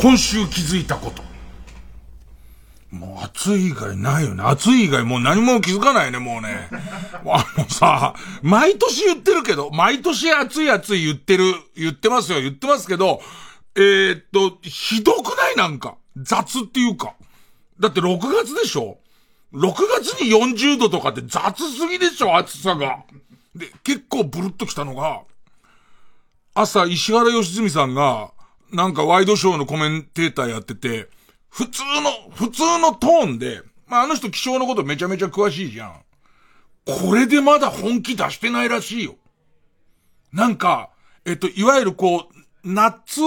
今週気づいたこと暑い以外ないよね。暑い以外もう何も気づかないね、もうね。あのさ、毎年言ってるけど、毎年暑い暑い言ってる、言ってますよ、言ってますけど、えー、っと、ひどくない？なんか。雑っていうか。だって6月でしょ ?6 月に40度とかって雑すぎでしょ暑さが。で、結構ブルッときたのが、朝石原良純さんが、なんかワイドショーのコメンテーターやってて、普通の、普通のトーンで、まあ、あの人気象のことめちゃめちゃ詳しいじゃん。これでまだ本気出してないらしいよ。なんか、えっと、いわゆるこう、夏、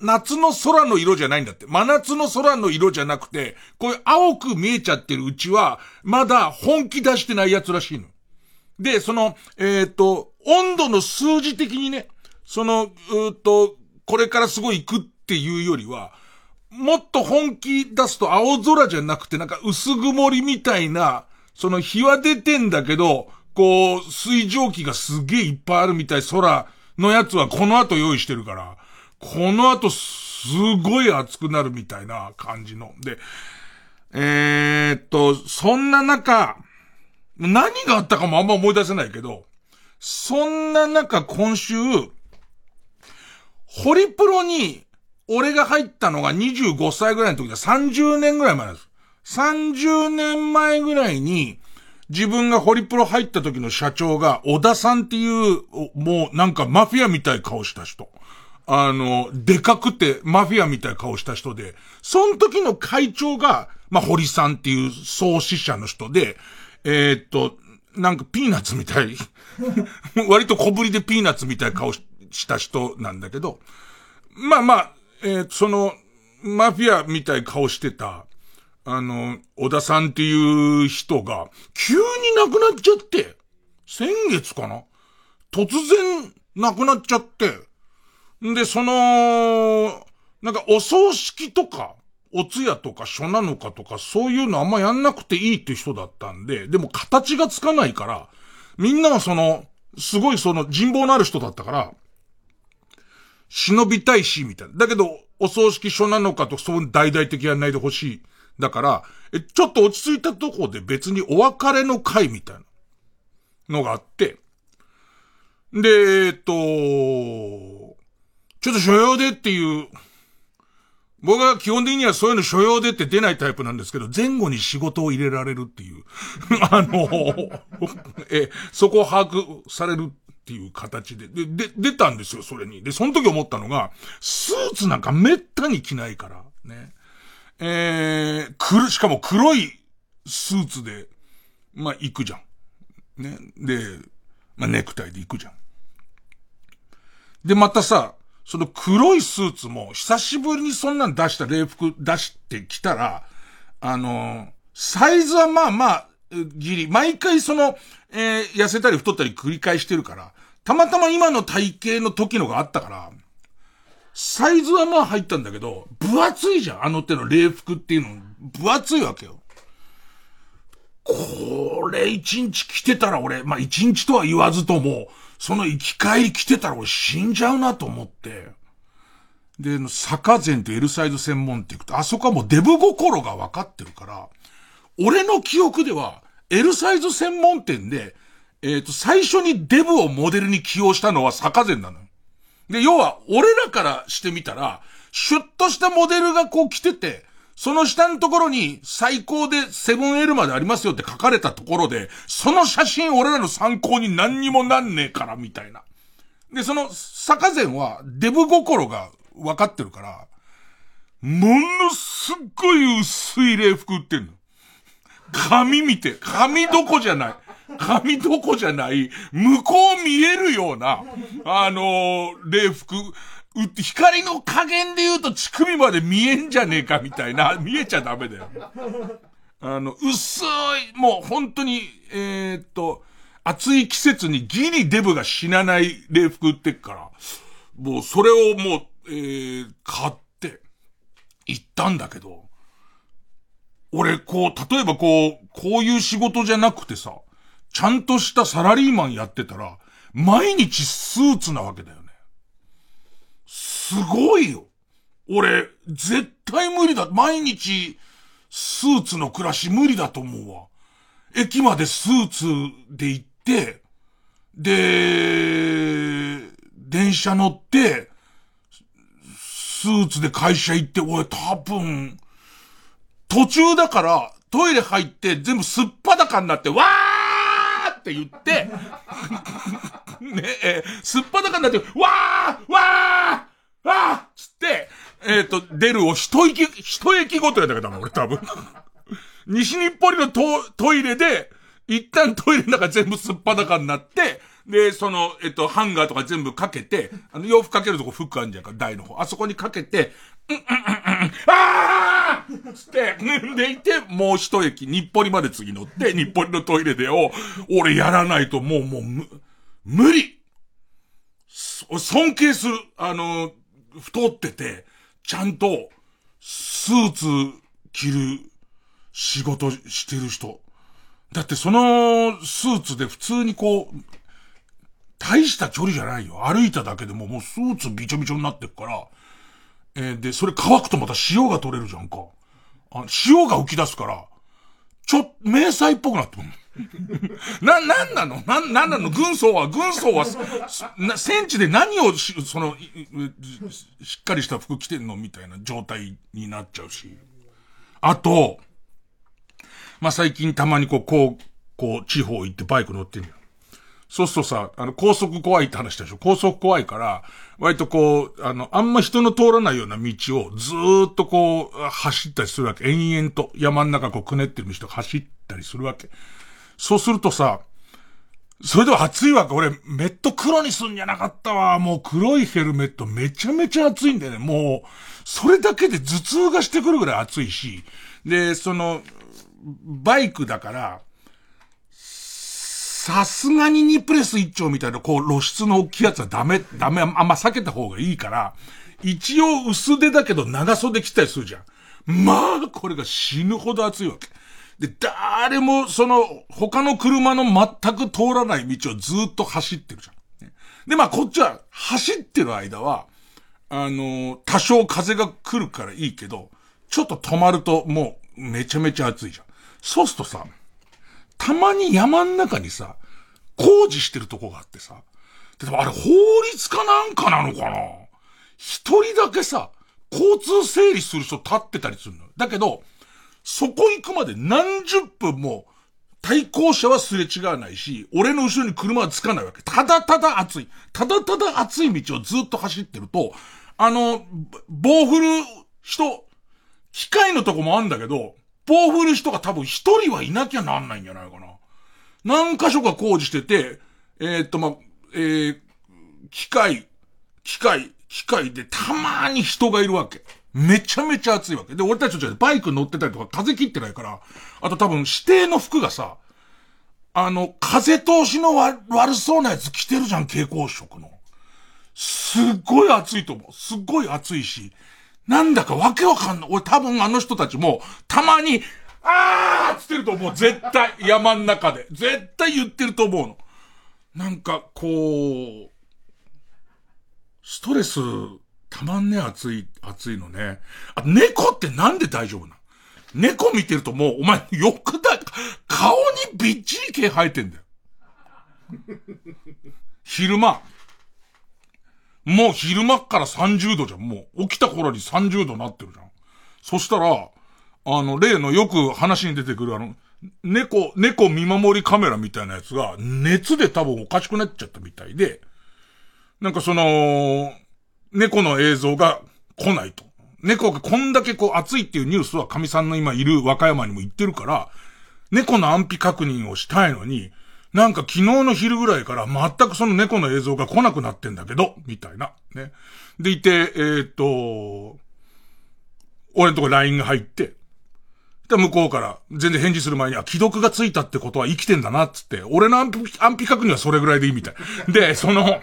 夏の空の色じゃないんだって。真夏の空の色じゃなくて、こういう青く見えちゃってるうちは、まだ本気出してないやつらしいの。で、その、えっ、と、温度の数字的にね、その、うっと、これからすごい行くっていうよりは、もっと本気出すと青空じゃなくてなんか薄曇りみたいな、その日は出てんだけど、こう、水蒸気がすげえいっぱいあるみたい空のやつはこの後用意してるから、この後すごい暑くなるみたいな感じの。で、えー、っと、そんな中、何があったかもあんま思い出せないけど、そんな中今週、ホリプロに俺が入ったのが25歳ぐらいの時だ。30年ぐらい前です。30年前ぐらいに、自分がホリプロ入った時の社長が、小田さんっていう、もうなんかマフィアみたい顔した人。あの、でかくてマフィアみたい顔した人で、その時の会長が、まあ、堀さんっていう創始者の人で、えー、っと、なんかピーナッツみたい。割と小ぶりでピーナッツみたい顔した人なんだけど、まあまあ、えー、その、マフィアみたい顔してた、あの、小田さんっていう人が、急に亡くなっちゃって、先月かな？突然亡くなっちゃって、んで、その、なんかお葬式とか、お通夜とか書なのかとか、そういうのあんまやんなくていいって人だったんで、でも形がつかないから、みんなはその、すごいその人望のある人だったから、忍びたいし、みたいな。だけど、お葬式書なのかと、そう大々的やんないでほしい。だから、え、ちょっと落ち着いたとこで別にお別れの会みたいなのがあって、で、えっと、ちょっと所要でっていう、僕は基本的にはそういうの所要でって出ないタイプなんですけど、前後に仕事を入れられるっていう、あの、え、そこを把握されるっていう形で、で、で、出たんですよ、それに。で、その時思ったのが、スーツなんかめったに着ないから、ね。えー、くる、しかも黒いスーツで、まあ、行くじゃん。ね。で、まあ、ネクタイで行くじゃん。で、またさ、その黒いスーツも、久しぶりにそんなん出した礼服出してきたら、あのサイズはまあまあ、ギリ、毎回その、えー、痩せたり太ったり繰り返してるから、たまたま今の体型の時のがあったから、サイズはまあ入ったんだけど、分厚いじゃん。あの手の礼服っていうの、分厚いわけよ。これ一日着てたら俺、まあ一日とは言わずとも、その生き返り着てたら俺死んじゃうなと思って。で、坂前って L サイズ専門って行くと、あそこはもうデブ心が分かってるから、俺の記憶では、L サイズ専門店で、えっ、ー、と、最初にデブをモデルに起用したのは坂前なのよ。で、要は、俺らからしてみたら、シュッとしたモデルがこう来てて、その下のところに最高でセブン L までありますよって書かれたところで、その写真俺らの参考に何にもなんねえから、みたいな。で、その、坂前はデブ心が分かってるから、ものすっごい薄い礼服売ってんの。髪見て、髪どこじゃない。髪どこじゃない、向こう見えるような、あのー、礼服、光の加減で言うと乳首まで見えんじゃねえかみたいな、見えちゃダメだよ。あの、薄い、もう本当に、えー、っと、暑い季節にギリデブが死なない礼服売ってっから、もうそれをもう、えー、買って、行ったんだけど、俺、こう、例えばこう、こういう仕事じゃなくてさ、ちゃんとしたサラリーマンやってたら、毎日スーツなわけだよね。すごいよ。俺、絶対無理だ。毎日、スーツの暮らし無理だと思うわ。駅までスーツで行って、で、電車乗って、スーツで会社行って、俺多分、途中だから、トイレ入って全部すっぱだかになって、わーって言って、ねえ、すっぱだかになって、わーわーわーつって、えっ、ー、と、出るを一息、一駅ごとやったけどな、俺多分。西日暮里のトトイレで、一旦トイレの中全部すっぱだかになって、で、その、えっと、ハンガーとか全部かけて、あの、洋服かけるとこフックあるんじゃんか、台の方。あそこにかけて、うんうんうんうん、あーつって、でいて、もう一駅、日暮里まで次乗って、日暮里のトイレでを、俺やらないともう、もう、む、無理尊敬する、あの、太ってて、ちゃんと、スーツ着る仕事してる人。だってそのスーツで普通にこう、大した距離じゃないよ。歩いただけでももうスーツびちょびちょになってっから、えー、で、それ乾くとまた塩が取れるじゃんか。あ塩が浮き出すから、ちょ、迷彩っぽくなってくる。な、なんなの？な、なんなの？軍曹は、軍曹は、な、戦地で何をし、その、しっかりした服着てんの？みたいな状態になっちゃうし。あと、まあ、最近たまにこう、こう、こう、地方行ってバイク乗ってんのよ。そうするとさ、あの、高速怖いって話でしょ？高速怖いから、割とこう、あの、あんま人の通らないような道をずーっとこう、走ったりするわけ。延々と山の中こう、くねってる道と走ったりするわけ。そうするとさ、それでは暑いわけ。俺、メット黒にすんじゃなかったわ。もう黒いヘルメットめちゃめちゃ暑いんだよね。もう、それだけで頭痛がしてくるぐらい暑いし。で、その、バイクだから、さすがに2プレス1丁みたいな、こう露出の大きいやつはダメ、ダメ、あんま避けた方がいいから、一応薄手だけど長袖着たりするじゃん。まあ、これが死ぬほど暑いわけ。で、誰も、その、他の車の全く通らない道をずっと走ってるじゃん。で、まあ、こっちは、走ってる間は、あの、多少風が来るからいいけど、ちょっと止まるともう、めちゃめちゃ暑いじゃん。そうするとさ、たまに山ん中にさ、工事してるとこがあってさ、でもあれ法律かなんかなのかな？一人だけさ、交通整理する人立ってたりするの。だけど、そこ行くまで何十分も、対向車はすれ違わないし、俺の後ろに車はつかないわけ。ただただ暑い。ただただ暑い道をずっと走ってると、あの、棒振る人、機械のとこもあんだけど、棒振る人が多分一人はいなきゃなんないんじゃないかな。何箇所か工事してて、えー、っと、まえー、機械、機械、機械でたまに人がいるわけ。めちゃめちゃ暑いわけ。で、俺たちちょっとバイク乗ってたりとか風切ってないから、あと多分指定の服がさ、あの、風通しの悪そうなやつ着てるじゃん、蛍光色の。すっごい暑いと思う。すっごい暑いし、なんだかわけわかんない。俺多分あの人たちも、たまに、あーっつってると思う。絶対。山ん中で。絶対言ってると思うの。なんか、こう、ストレス、たまんね暑い、暑いのね。あ、猫ってなんで大丈夫なの？猫見てるともう、お前、よくだ、顔にびっちり毛生えてんだよ。昼間。もう昼間から30度じゃん。もう起きた頃に30度なってるじゃん。そしたら、あの、例のよく話に出てくるあの、猫、猫見守りカメラみたいなやつが、熱で多分おかしくなっちゃったみたいで、なんかその、猫の映像が来ないと。猫がこんだけこう暑いっていうニュースは神さんの今いる和歌山にも言ってるから、猫の安否確認をしたいのに、なんか昨日の昼ぐらいから全くその猫の映像が来なくなってんだけど、みたいな。ね。でいて、えー、っと、俺のとこ LINE が入って、で、向こうから全然返事する前に、あ、既読がついたってことは生きてんだな、つって、俺の安否、安否確認はそれぐらいでいいみたい。で、その、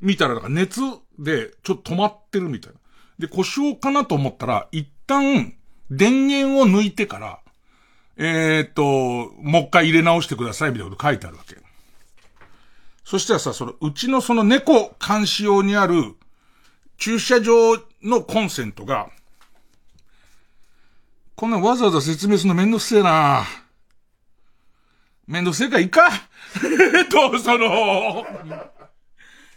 見たら、なんか熱でちょっと止まってるみたいな。で、故障かなと思ったら、一旦、電源を抜いてから、えー、っと、もう一回入れ直してくださいみたいなこと書いてあるわけ。そしたらさ、その、うちのその猫監視用にある駐車場のコンセントが、こんなわざわざ説明するのめんどくせえなめんどくせえかいいかえっ と、その、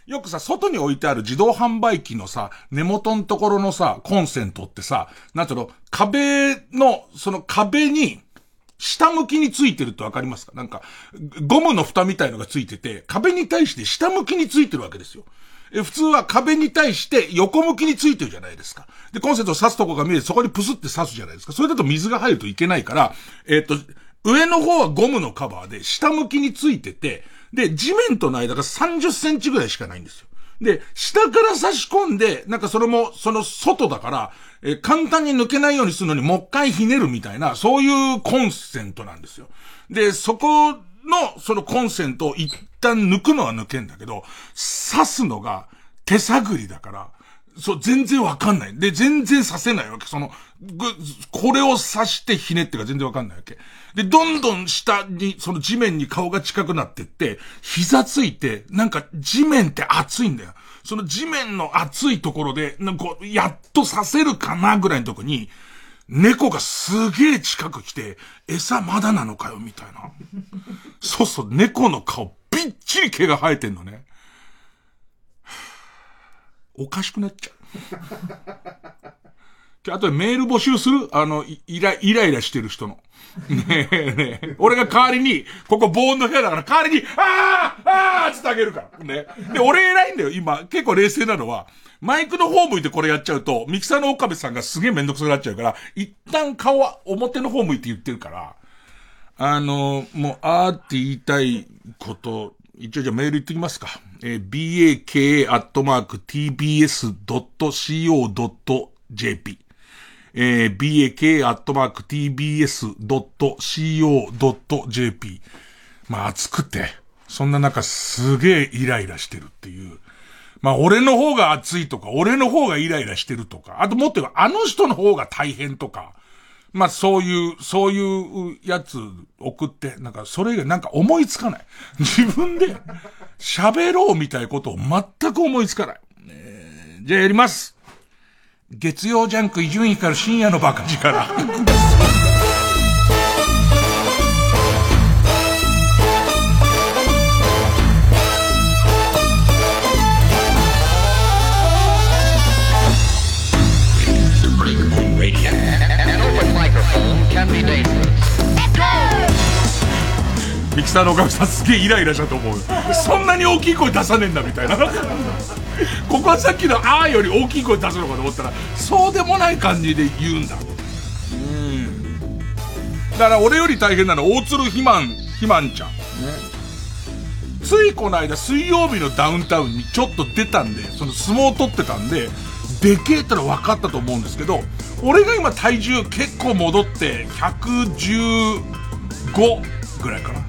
よくさ、外に置いてある自動販売機のさ、根元のところのさ、コンセントってさ、なんていうの、壁の、その壁に、下向きについてるってわかりますか？なんか、ゴムの蓋みたいのがついてて、壁に対して下向きについてるわけですよ。え、普通は壁に対して横向きについてるじゃないですか。で、コンセントを刺すとこが見えて、そこにプスって刺すじゃないですか。それだと水が入るといけないから、えっ、と、上の方はゴムのカバーで、下向きについてて、で、地面との間が30センチぐらいしかないんですよ。で、下から差し込んで、なんかそれも、その外だから、え簡単に抜けないようにするのにもう一回ひねるみたいな、そういうコンセントなんですよ。で、そこの、そのコンセントを一旦抜くのは抜けんだけど、刺すのが手探りだから、そう、全然わかんない。で、全然刺せないわけ。その、ぐこれを刺してひねってか全然わかんないわけ。で、どんどん下に、その地面に顔が近くなってって、膝ついて、なんか地面って熱いんだよ。その地面の熱いところで、なんかやっとさせるかなぐらいのとこに、猫がすげえ近く来て、餌まだなのかよ、みたいな。そうそう、猫の顔、びっちり毛が生えてんのね。おかしくなっちゃう。あとでメール募集する？あの、イラ、イライラしてる人の。ねえねえ。俺が代わりに、ここ防音の部屋だから代わりに、あーあーつってあげるから。ね。で、俺偉いんだよ、今。結構冷静なのは、マイクの方向いてこれやっちゃうと、ミキサーの岡部さんがすげえめんどくさくなっちゃうから、一旦顔は表の方向いて言ってるから、あの、もう、あーって言いたいこと、一応じゃあメール言ってきますか。えー、baka.tbs.co.jp えー、bak.tbs.co.jp まあ暑くて、そんな中すげえイライラしてるっていう。まあ俺の方が暑いとか、俺の方がイライラしてるとか、あともっと言えばあの人の方が大変とか、まあそういう、そういうやつ送って、なんかそれ以外なんか思いつかない。自分で喋ろうみたいなことを全く思いつかない。えー、じゃあやります。月曜ジャンク伊集院から深夜のバカ力。ミキサーのおかみさんすげえイライラしたと思う。そんなに大きい声出さねえんだみたいな。ここはさっきの「あ」より大きい声出すのかと思ったらそうでもない感じで言うんだ。うん。だから俺より大変なのは大鶴ひまんひまんちゃん。ね。ついこの間水曜日のダウンタウンにちょっと出たんでその相撲を取ってたんででけえってのは分かったと思うんですけど俺が今体重結構戻って115ぐらいかな。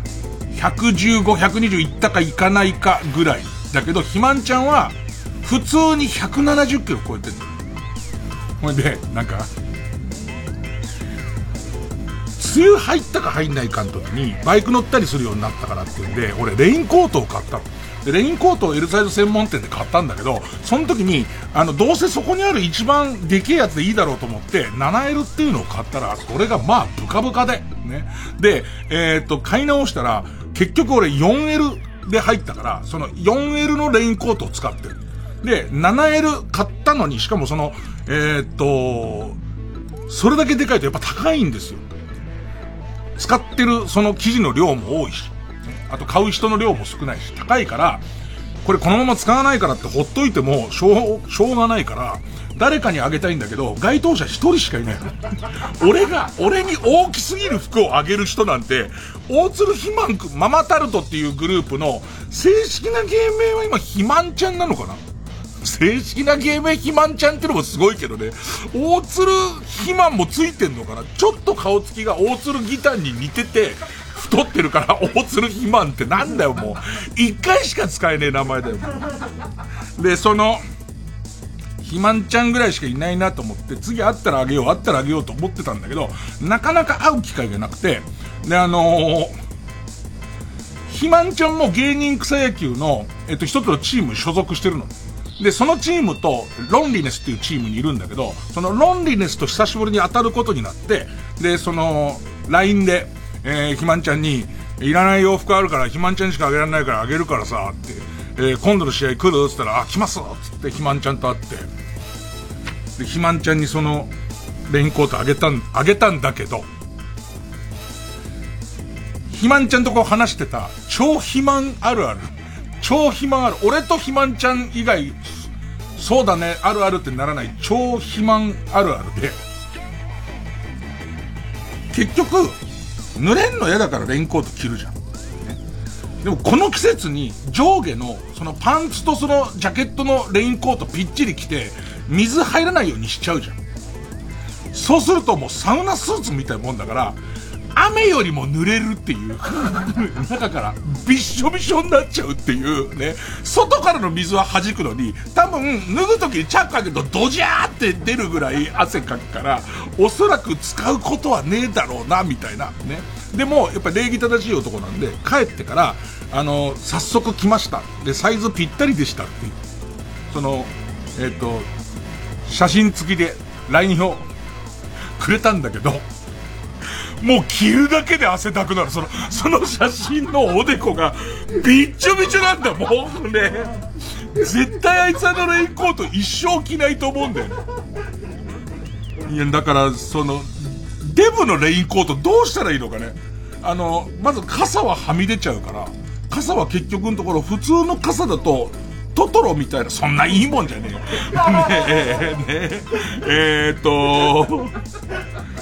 115、120いったかいかないかぐらい。だけど、ひまんちゃんは普通に170キロ超えてるほいで、なんか、梅雨入ったか入んないかの時に、バイク乗ったりするようになったからっていうんで、俺レインコートを買ったの。で、レインコートを L サイズ専門店で買ったんだけど、その時に、あの、どうせそこにある一番でけえやつでいいだろうと思って、7L っていうのを買ったら、それがまあ、ブカブカで、ね。で、えー、っと、買い直したら、結局俺 4L で入ったから、その 4L のレインコートを使ってる。で、7L 買ったのに、しかもその、えー、っと、それだけでかいとやっぱ高いんですよ。使ってるその生地の量も多いし、あと買う人の量も少ないし、高いから、これこのまま使わないからってほっといてもしょう、しょうがないから、誰かにあげたいんだけど、該当者一人しかいない。俺が、俺に大きすぎる服をあげる人なんて、大鶴ひまんく、ママタルトっていうグループの正式な芸名は今ひまんちゃんなのかな？正式な芸名肥満ちゃんってのもすごいけどね。大鶴肥満もついてんのかな？ちょっと顔つきが大鶴ギターに似てて、太ってるから大鶴肥満ってなんだよもう。一回しか使えねえ名前だよ。で、その、肥満ちゃんぐらいしかいないなと思って、次会ったらあげよう、会ったらあげようと思ってたんだけど、なかなか会う機会がなくて、で、あのー、肥満ちゃんも芸人草野球の、えっと、一つのチーム所属してるの。で、そのチームと、ロンリネスっていうチームにいるんだけど、そのロンリネスと久しぶりに当たることになって、で、その、LINE で、えー、ひまんちゃんに、いらない洋服あるから、ひまんちゃんしかあげられないからあげるからさ、って、えー、今度の試合来る？っつったら、あ、来ますっつってひまんちゃんと会って、で、ひまんちゃんにその、レインコートあげたん、あげたんだけど、ひまちゃんとこう話してた、超肥満あるある。超肥満ある。俺と肥満ちゃん以外、そうだね、あるあるってならない超肥満あるあるで、結局、濡れんの嫌だからレインコート着るじゃん。ね、でもこの季節に上下の、そのパンツとそのジャケットのレインコートぴっちり着て、水入らないようにしちゃうじゃん。そうするともうサウナスーツみたいなもんだから、雨よりも濡れるっていう、中からびっしょびしょになっちゃうっていうね、外からの水は弾くのに、多分脱ぐ時にチャック開けるとドジャーって出るぐらい汗かくから、おそらく使うことはねえだろうな、みたいな、ね。でも、やっぱ礼儀正しい男なんで、帰ってから、あの、早速来ました。で、サイズぴったりでしたって。その、えっ、ー、と、写真付きで LINE をくれたんだけど、もう着るだけで汗だくなる。その、その写真のおでこが、びっちょびちょなんだ、もうね。絶対あいつあのレインコート一生着ないと思うんだよ。いや、だから、その、デブのレインコートどうしたらいいのかね。あの、まず傘ははみ出ちゃうから、傘は結局のところ普通の傘だと、トトロみたいな、そんないいもんじゃねえよ。ねえ、ねえ、えー、っと、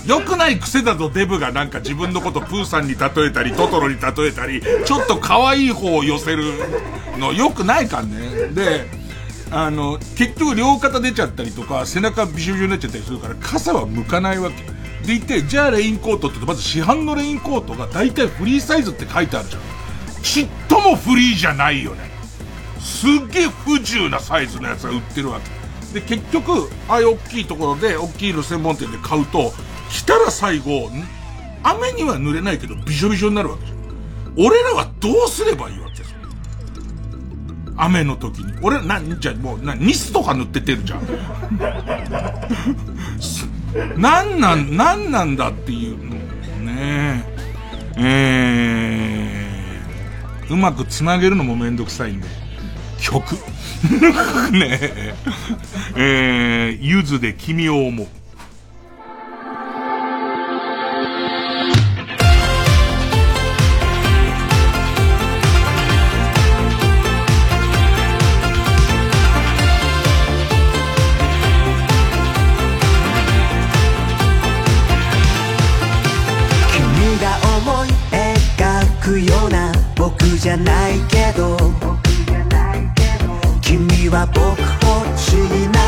良くない癖だとデブがなんか自分のことプーさんに例えたり、トトロに例えたり、ちょっと可愛い方を寄せるの良くないかんね。で、あの、結局両肩出ちゃったりとか、背中びしょびしょになっちゃったりするから、傘は向かないわけ。でいて、じゃあレインコートってまず市販のレインコートが大体フリーサイズって書いてあるじゃん。ちっともフリーじゃないよね。すっげえ不自由なサイズのやつが売ってるわけ。で、結局、ああいう大きいところで、大きいの専門店で買うと、来たら最後、雨には濡れないけど、びしょびしょになるわけじゃん。俺らはどうすればいいわけ？です雨の時に。俺、な、じゃもう、な、ニスとか塗っててるじゃん。なんなん、なんなんだっていうの。ねえ。えー、うまく繋げるのもめんどくさいんで。曲 ねえ。えー、ゆずで君を思う。僕じゃないけど君は僕を不思議な。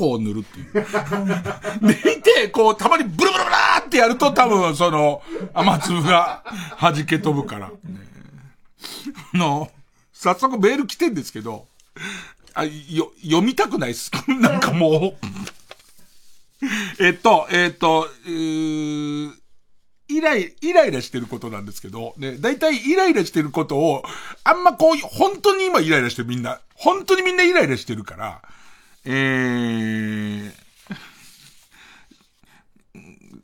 コを塗るっていう。でいて、こう、たまにブルブルブラーってやると多分、その、雨粒が弾け飛ぶから。ね、あの、早速メール来てんですけど、あ、よ、読みたくないっす。なんかもうえっと、えっと、うーイライ、イライラしてることなんですけど、ね、大体イライラしてることを、あんまこう、本当に今イライラしてるみんな、本当にみんなイライラしてるから、えー、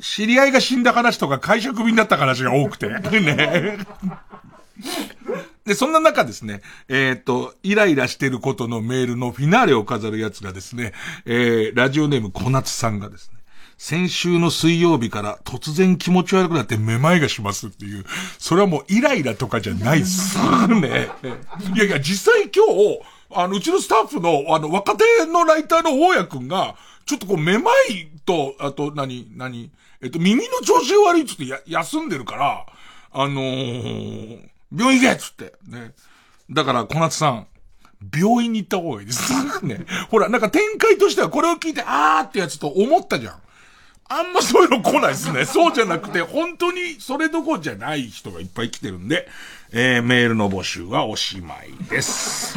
知り合いが死んだ話とか会社クビになった話が多くて、ね。で、そんな中ですね、えっ、と、イライラしてることのメールのフィナーレを飾るやつがですね、えー、ラジオネーム小夏さんがですね、先週の水曜日から突然気持ち悪くなってめまいがしますっていう、それはもうイライラとかじゃないっす。ね。いやいや、実際今日、あの、うちのスタッフの、あの、若手のライターの大家くんが、ちょっとこう、めまいと、あと、何、何、えっと、耳の調子悪いっつってや、休んでるから、あのー、病院行けっつって、ね。だから、小夏さん、病院に行った方がいいです。ね。ほら、なんか展開としてはこれを聞いて、あーってやつと思ったじゃん。あんまそういうの来ないですね。そうじゃなくて、本当にそれどころじゃない人がいっぱい来てるんで、えー、メールの募集はおしまいです。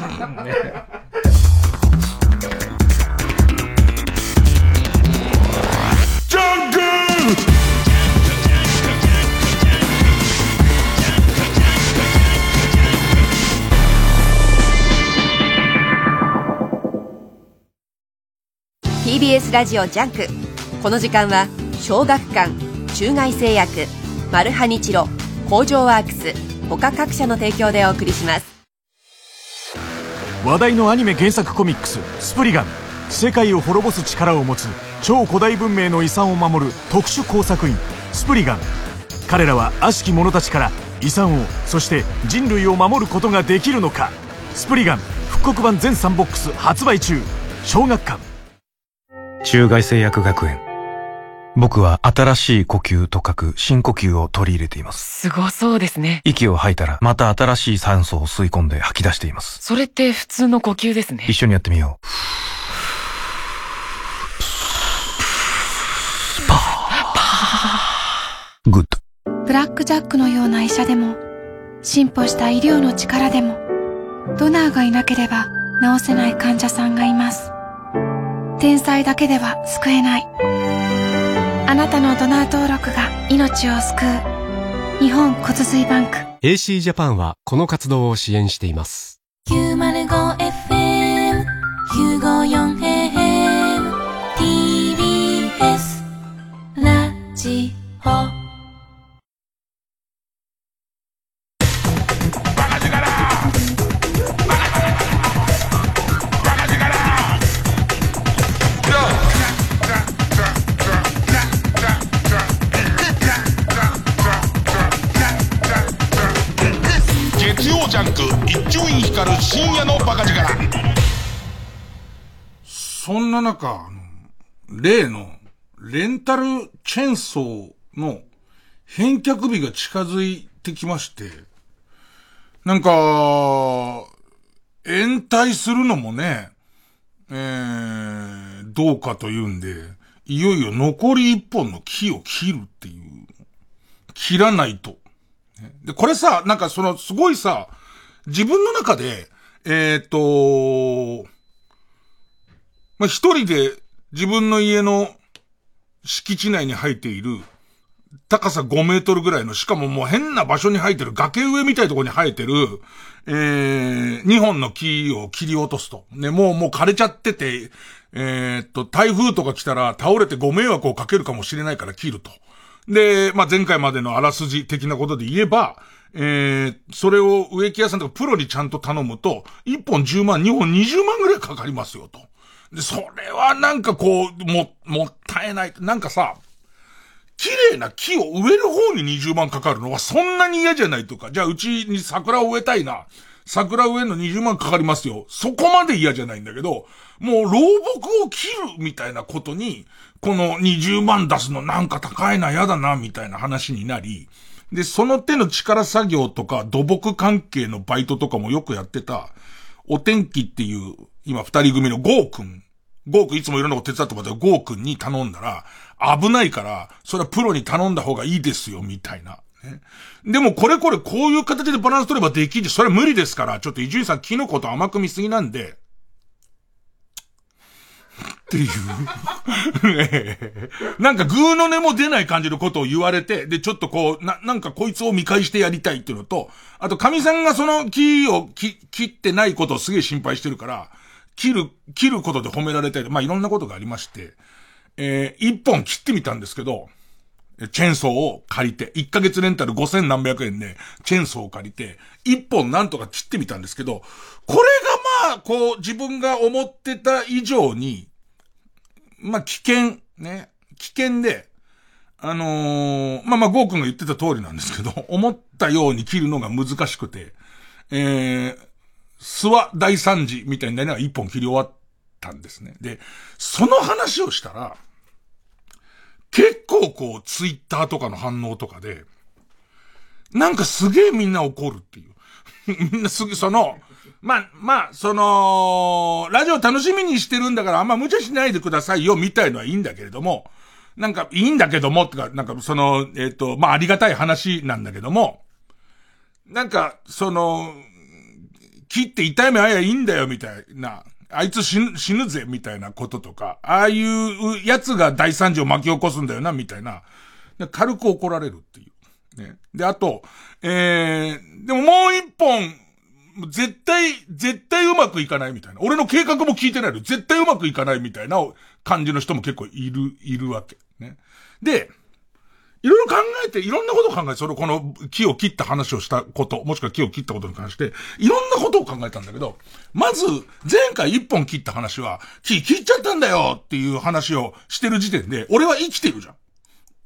TBS ラジオジャンクこの時間は小学館中外製薬マルハニチロ工場ワークス他各社の提供でお送りします。話題のアニメ原作コミックス「スプリガン」世界を滅ぼす力を持つ超古代文明の遺産を守る特殊工作員スプリガン。彼らは悪しき者たちから遺産をそして人類を守ることができるのか。スプリガン復刻版全3ボックス発売中。小学館。中外製薬学園僕は新しい呼吸と書く深呼吸を取り入れています。すごそうですね。息を吐いたらまた新しい酸素を吸い込んで吐き出しています。それって普通の呼吸ですね。一緒にやってみよう。パー。グッド。ブラックジャックのような医者でも、進歩した医療の力でも、ドナーがいなければ治せない患者さんがいます。天才だけでは救えない。あなたのドナー登録が命を救う日本骨髄バンク。AC ジャパンはこの活動を支援しています。905FM954AM 光る深夜のバカ力。そんな中、例の、レンタルチェンソーの返却日が近づいてきまして、なんか、延滞するのもね、えー、どうかというんで、いよいよ残り一本の木を切るっていう。切らないと。で、これさ、なんかその、すごいさ、自分の中で、えっ、と、まあ、一人で自分の家の敷地内に生えている、高さ5メートルぐらいの、しかももう変な場所に生えてる、崖上みたいとこに生えてる、えー、2本の木を切り落とすと。ね、もうもう枯れちゃってて、えー、っと、台風とか来たら倒れてご迷惑をかけるかもしれないから切ると。で、まあ、前回までのあらすじ的なことで言えば、えー、それを植木屋さんとかプロにちゃんと頼むと、1本10万、2本20万ぐらいかかりますよと。で、それはなんかこう、も、もったいない。なんかさ、綺麗な木を植える方に20万かかるのはそんなに嫌じゃないとか、じゃあうちに桜を植えたいな。桜植えの20万かかりますよ。そこまで嫌じゃないんだけど、もう老木を切るみたいなことに、この20万出すのなんか高いな、嫌だな、みたいな話になり、で、その手の力作業とか土木関係のバイトとかもよくやってた、お天気っていう、今二人組のゴーくん。ゴーくんいつもいろんなこと手伝ってもらってゴーくんに頼んだら、危ないから、それはプロに頼んだ方がいいですよ、みたいな。ね、でもこれこれこういう形でバランス取ればできる。それは無理ですから、ちょっと伊集院さん、キノコと甘く見すぎなんで、っていう。なんかグーの音も出ない感じのことを言われて、で、ちょっとこう、な、なんかこいつを見返してやりたいっていうのと、あと、神さんがその木を切ってないことをすげえ心配してるから、切る、切ることで褒められたり、まあ、いろんなことがありまして、えー、一本切ってみたんですけど、チェーンソーを借りて、1ヶ月レンタル5000何百円で、チェーンソーを借りて、一本なんとか切ってみたんですけど、これがあ、こう、自分が思ってた以上に、まあ、危険、ね、危険で、あのー、まあまあ、ゴー君が言ってた通りなんですけど、思ったように切るのが難しくて、えー、諏訪大惨事みたいなのは一本切り終わったんですね。で、その話をしたら、結構こう、ツイッターとかの反応とかで、なんかすげえみんな怒るっていう。みんなすぐその、まあ、まあ、その、ラジオ楽しみにしてるんだからあんま無茶しないでくださいよ、みたいのはいいんだけれども、なんか、いいんだけども、とか、なんか、その、えっ、ー、と、まあ、ありがたい話なんだけども、なんか、その、切って痛い目あやいいんだよ、みたいな。あいつ死ぬ、死ぬぜ、みたいなこととか、ああいうやつが大惨事を巻き起こすんだよな、みたいな。軽く怒られるっていう。ね。で、あと、えー、でももう一本、もう絶対、絶対うまくいかないみたいな。俺の計画も聞いてないの絶対うまくいかないみたいな感じの人も結構いる、いるわけ。ね。で、いろいろ考えて、いろんなことを考えて、その、この木を切った話をしたこと、もしくは木を切ったことに関して、いろんなことを考えたんだけど、まず、前回一本切った話は、木切っちゃったんだよっていう話をしてる時点で、俺は生きてるじゃん。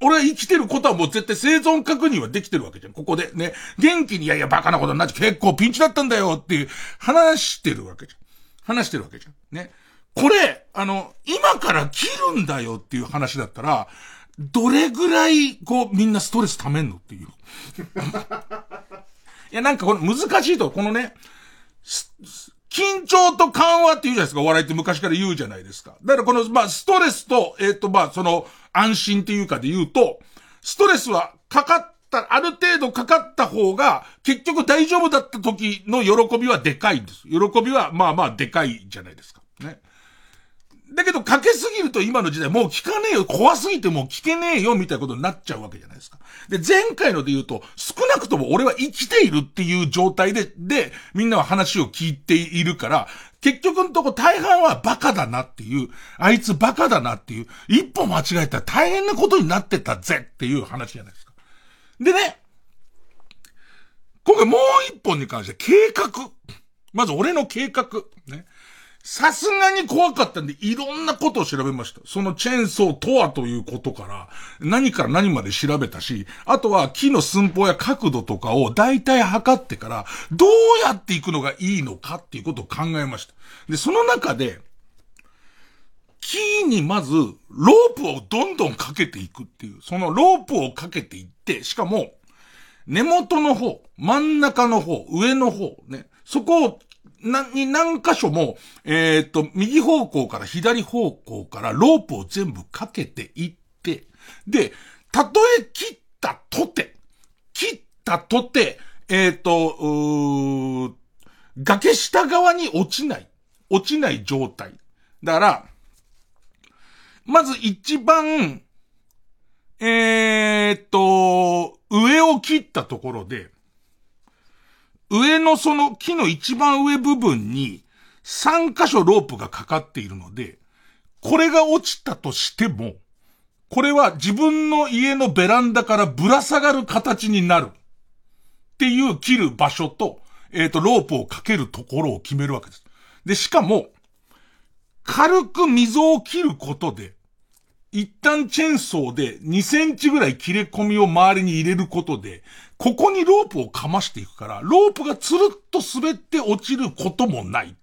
俺は生きてることはもう絶対生存確認はできてるわけじゃん。ここでね。元気に、いやいやバカなことになっちゃう結構ピンチだったんだよっていう話してるわけじゃん。話してるわけじゃん。ね。これ、あの、今から切るんだよっていう話だったら、どれぐらい、こう、みんなストレス溜めんのっていう。いや、なんかこの難しいと、このね、緊張と緩和って言うじゃないですか。お笑いって昔から言うじゃないですか。だからこの、まあ、ストレスと、えっ、ー、と、まあ、その、安心っていうかで言うと、ストレスはかかった、ある程度かかった方が、結局大丈夫だった時の喜びはでかいんです。喜びは、まあまあでかいじゃないですか。ね。だけど、かけすぎると今の時代もう聞かねえよ、怖すぎてもう聞けねえよ、みたいなことになっちゃうわけじゃないですか。で、前回ので言うと、少なくとも俺は生きているっていう状態で、で、みんなは話を聞いているから、結局のとこ大半はバカだなっていう、あいつバカだなっていう、一歩間違えたら大変なことになってたぜっていう話じゃないですか。でね、今回もう一本に関して計画。まず俺の計画。さすがに怖かったんで、いろんなことを調べました。そのチェーンソーとはということから、何から何まで調べたし、あとは木の寸法や角度とかを大体測ってから、どうやっていくのがいいのかっていうことを考えました。で、その中で、木にまず、ロープをどんどんかけていくっていう、そのロープをかけていって、しかも、根元の方、真ん中の方、上の方、ね、そこをな、に何箇所も、えー、っと、右方向から左方向からロープを全部かけていって、で、たとえ切ったとて、切ったとて、えー、っと、う崖下側に落ちない。落ちない状態。だから、まず一番、えー、っと、上を切ったところで、上のその木の一番上部分に3箇所ロープがかかっているので、これが落ちたとしても、これは自分の家のベランダからぶら下がる形になる。っていう切る場所と、えっ、ー、と、ロープをかけるところを決めるわけです。で、しかも、軽く溝を切ることで、一旦チェーンソーで2センチぐらい切れ込みを周りに入れることで、ここにロープをかましていくから、ロープがつるっと滑って落ちることもない。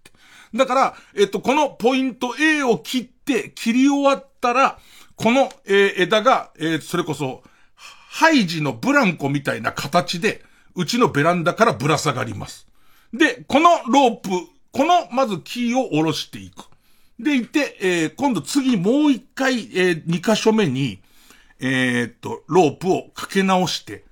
だから、えっと、このポイント A を切って、切り終わったら、この、え、枝が、えー、それこそ、ハイジのブランコみたいな形で、うちのベランダからぶら下がります。で、このロープ、この、まずキーを下ろしていく。でいて、えー、今度次もう一回、えー、二箇所目に、えー、っと、ロープをかけ直して、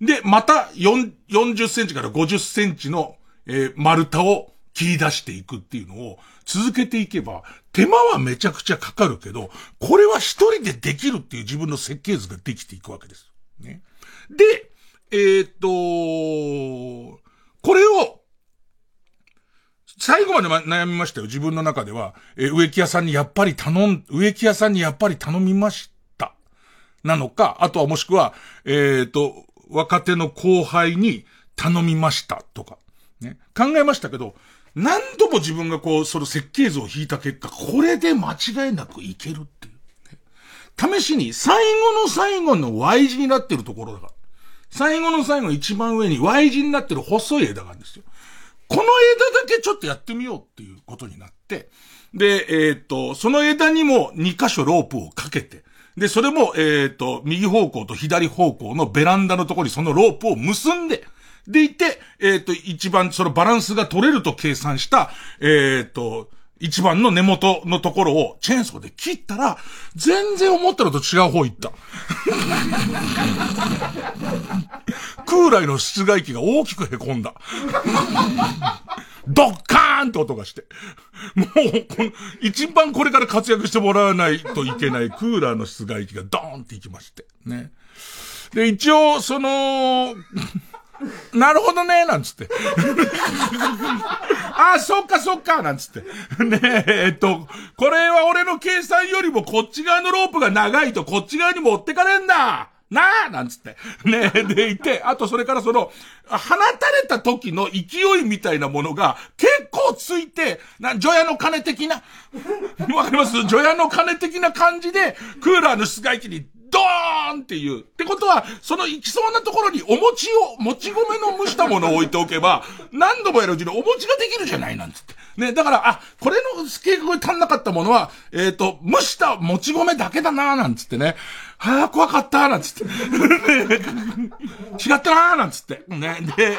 で、また4、40センチから50センチの、えー、丸太を切り出していくっていうのを続けていけば、手間はめちゃくちゃかかるけど、これは一人でできるっていう自分の設計図ができていくわけです。ね。で、えー、っと、これを、最後まで悩みましたよ。自分の中では。えー、植木屋さんにやっぱり頼ん、植木屋さんにやっぱり頼みました。なのか、あとはもしくは、えっ、と、若手の後輩に頼みましたとか。ね。考えましたけど、何度も自分がこう、その設計図を引いた結果、これで間違いなくいけるっていう、ね。試しに、最後の最後の Y 字になってるところだから。最後の最後一番上に Y 字になってる細い枝があるんですよ。この枝だけちょっとやってみようっていうことになって、で、えー、っと、その枝にも2箇所ロープをかけて、で、それも、えー、と、右方向と左方向のベランダのところにそのロープを結んで、でいて、えっ、と、一番そのバランスが取れると計算した、えっ、と、一番の根元のところをチェーンソーで切ったら、全然思ったのと違う方行った。空来の室外機が大きく凹んだ。ドッカーンと音がして。もう、この、一番これから活躍してもらわないといけないクーラーの室外機がドーンっていきまして。ね。で、一応、その、なるほどね、なんつって。あ あ、そっかそっか、なんつって。ねえ、えっと、これは俺の計算よりもこっち側のロープが長いとこっち側に持ってかれんだなあなんつって。ねえ、でいて、あとそれからその、放たれた時の勢いみたいなものが結構ついて、な、除夜の鐘的な、わかります？除夜の鐘的な感じで、クーラーの室外機にドーンっていう。ってことは、その行きそうなところにお餅を、もち米の蒸したものを置いておけば、何度もやるうちにお餅ができるじゃないなんつって。ね、だから、あ、これの計画で足んなかったものは、えっ、ー、と、蒸したもち米だけだななんつってね。はあ、怖かったなんつって。違ったななんつって。ね、で、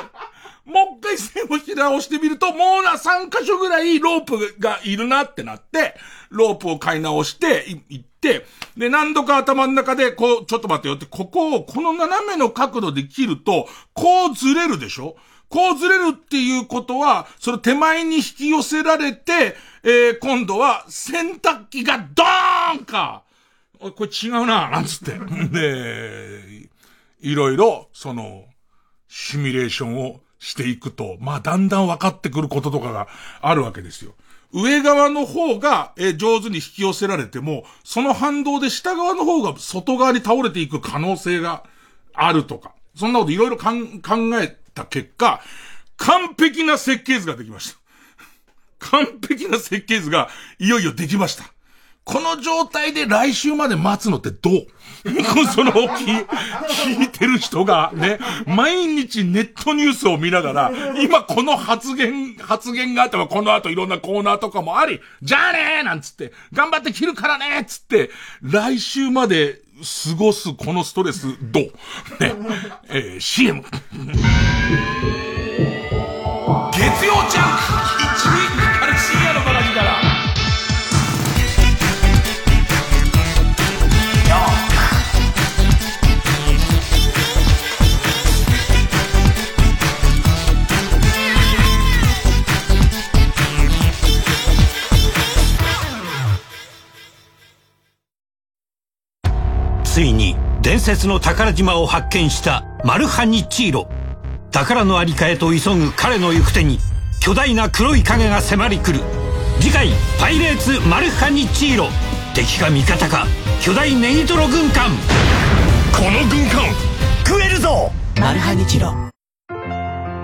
もう一回線を引き直してみると、もうな、3箇所ぐらいロープがいるなってなって、ロープを買い直して、いって、で、何度か頭の中で、こう、ちょっと待ってよって、ここを、この斜めの角度で切ると、こうずれるでしょ？こうずれるっていうことは、その手前に引き寄せられて、えー、今度は洗濯機がドーンかこれ違うな、なんつって。で、いろいろ、その、シミュレーションをしていくと、まあだんだん分かってくることとかがあるわけですよ。上側の方が、え上手に引き寄せられても、その反動で下側の方が外側に倒れていく可能性があるとか、そんなこといろいろ考えた結果、完璧な設計図ができました。完璧な設計図がいよいよできました。この状態で来週まで待つのってどう？その聞、聞いてる人がね、毎日ネットニュースを見ながら、今この発言、発言があってもこの後いろんなコーナーとかもあり、じゃあねーなんつって、頑張って切るからねーつって、来週まで過ごすこのストレスどう？ね、えー、CM。月曜ついに伝説の宝島を発見したマルハニチーロ。宝のありかへと急ぐ彼の行く手に巨大な黒い影が迫り来る。次回「パイレーツマルハニチーロ」敵か味方か巨大ネギトロ軍艦。この軍艦食えるぞ！マルハニチロ。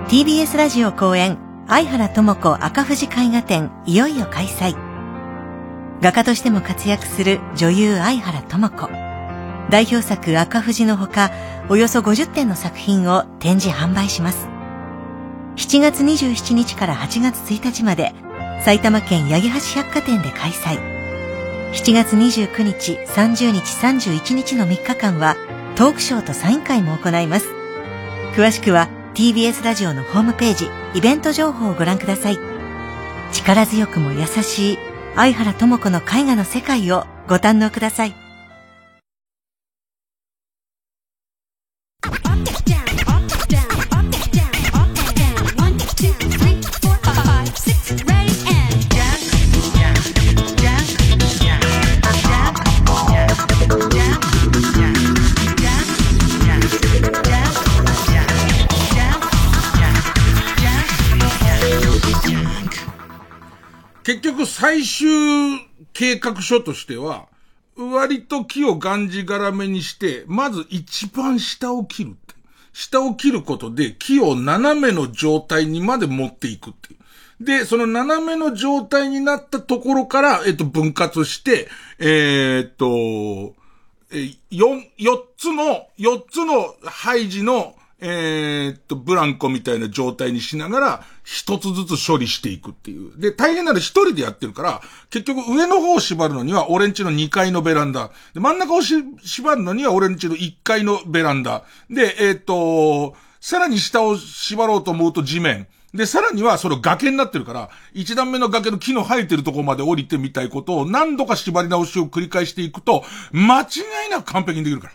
TBS ラジオ公演相原智子赤富士絵画展いよいよ開催。画家としても活躍する女優相原智子代表作赤富士のほか、およそ50点の作品を展示販売します。7月27日から8月1日まで、埼玉県八木橋百貨店で開催。7月29日、30日、31日の3日間は、トークショーとサイン会も行います。詳しくは TBS ラジオのホームページ、イベント情報をご覧ください。力強くも優しい相原智子の絵画の世界をご堪能ください。結局最終計画書としては、割と木をがんじがらめにして、まず一番下を切るって。下を切ることで木を斜めの状態にまで持っていくっていう。で、その斜めの状態になったところから、えっと、分割して、えー、っと、え、四、四つの、四つの配置の、えー、っと、ブランコみたいな状態にしながら、一つずつ処理していくっていう。で、大変なの一人でやってるから、結局上の方を縛るのには、俺んちの2階のベランダ。で、真ん中を縛るのには、俺んちの1階のベランダ。で、えー、っと、さらに下を縛ろうと思うと地面。で、さらにはその崖になってるから、一段目の崖の木の生えてるとこまで降りてみたいことを何度か縛り直しを繰り返していくと、間違いなく完璧にできるから。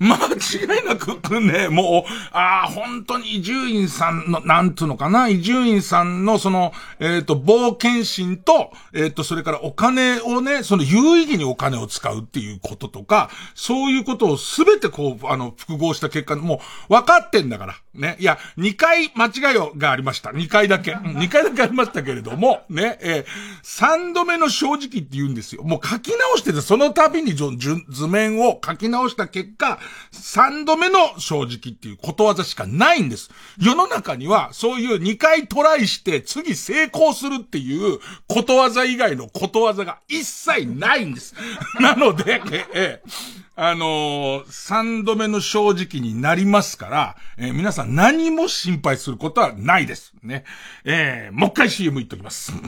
間違いなくね、もう、ああ、本当に伊集院さんの、なんつうのかな、伊集院さんのその、えっ、ー、と、冒険心と、えっ、ー、と、それからお金をね、その有意義にお金を使うっていうこととか、そういうことをすべてこう、あの、複合した結果、もう、分かってんだから。ね。いや、2回間違いがありました。2回だけ。2回だけありましたけれども、ね、えー、3度目の正直って言うんですよ。もう書き直してて、その度に図面を書き直した結果、3度目の正直っていうことわざしかないんです。世の中には、そういう2回トライして次成功するっていうことわざ以外のことわざが一切ないんです。なので、えーあのー、3度目の正直になりますから、えー、皆さん何も心配することはないです。ね。えー、もう一回 CM 言っときます。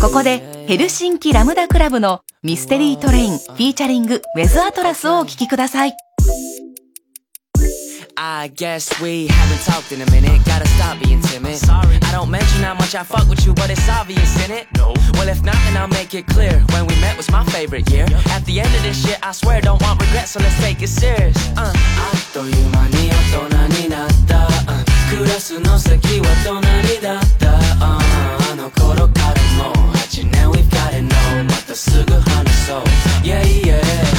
ここでヘルシンキラムダクラブのミステリートレインフィーチャリングウェズアトラスをお聴きください。I guess we haven't talked in a minute. Gotta stop being timid. Sorry. I don't mention how much I fuck with you, but it's obvious in it. No. Well, if not, then I'll make it clear. When we met was my favorite year. At the end of this shit, I swear, don't want regrets, so let's take it serious. Uh. あっという間に大人になった。Uh. クラスの席は隣だった。Uh. あの頃からもう8年 we've got it know. またすぐ話そう。Yeah, yeah.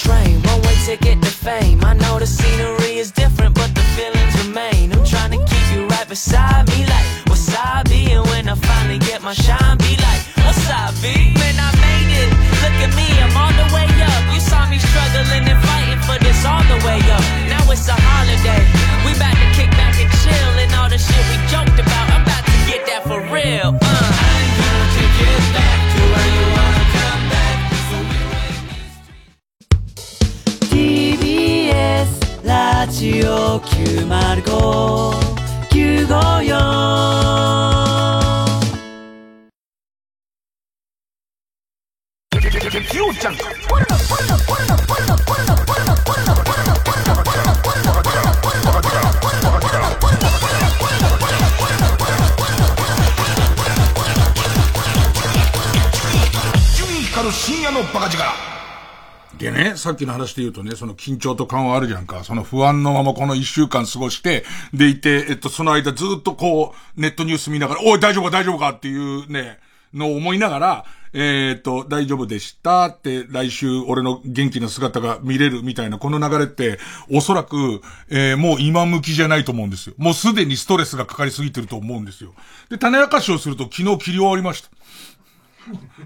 Train, one way ticket to fame. I know the scenery is different, but the feelings remain. I'm trying to keep you right beside me, like wasabi. And when I finally get my shine, be like wasabi. Man, I made it. Look at me, I'm on the way up. You saw me struggling and fighting for this all the way up. Now it's a holiday. We back to kick back and chill and all the shit we 深夜のバカ力。でね、さっきの話で言うとね、その緊張と緩和あるじゃんか。その不安のままこの一週間過ごして、でいて、えっと、その間ずっとこう、ネットニュース見ながら、おい、大丈夫か大丈夫かっていうね、の思いながら、えっ、と、大丈夫でしたって、来週俺の元気な姿が見れるみたいな、この流れって、おそらく、えー、もう今向きじゃないと思うんですよ。もうすでにストレスがかかりすぎてると思うんですよ。で、種明かしをすると昨日切り終わりました。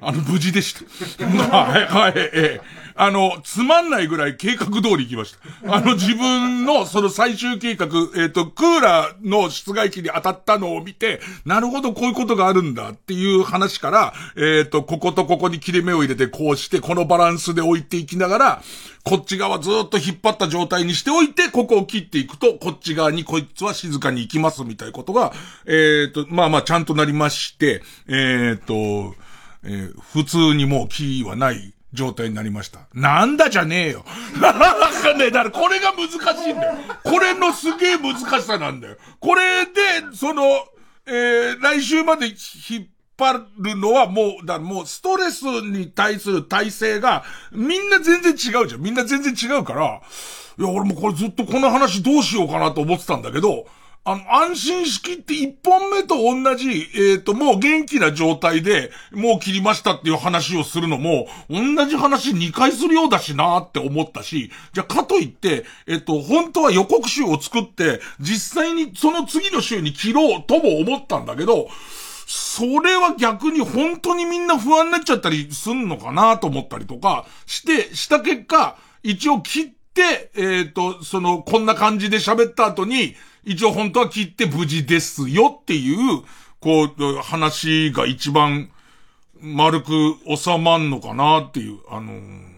あの、無事でした。はい、はい、ええ。あの、つまんないぐらい計画通り行きました。あの、自分のその最終計画、えっ、と、クーラーの室外機に当たったのを見て、なるほど、こういうことがあるんだっていう話から、えっ、と、こことここに切れ目を入れてこうして、このバランスで置いていきながら、こっち側ずっと引っ張った状態にしておいて、ここを切っていくと、こっち側にこいつは静かに行きますみたいなことが、えっ、と、まあまあちゃんとなりまして、えっ、と、えー普通にもうキーはない状態になりました。なんだじゃねえよ。わかんない。だからこれが難しいんだよ。これのすげえ難しさなんだよ。これで、その、えー来週まで引っ張るのはもう、だもうストレスに対する体制が、みんな全然違うじゃん。みんな全然違うから、いや、俺もこれずっとこの話どうしようかなと思ってたんだけど、あの、安心しきって一本目と同じ、えっ、と、もう元気な状態で、もう切りましたっていう話をするのも、同じ話2回するようだしなって思ったし、じゃかといって、えっ、と、本当は予告集を作って、実際にその次の週に切ろうとも思ったんだけど、それは逆に本当にみんな不安になっちゃったりすんのかなと思ったりとかして、した結果、一応切って、えっ、と、その、こんな感じで喋った後に、一応本当は切って無事ですよっていう、こう、話が一番丸く収まんのかなっていう、あのー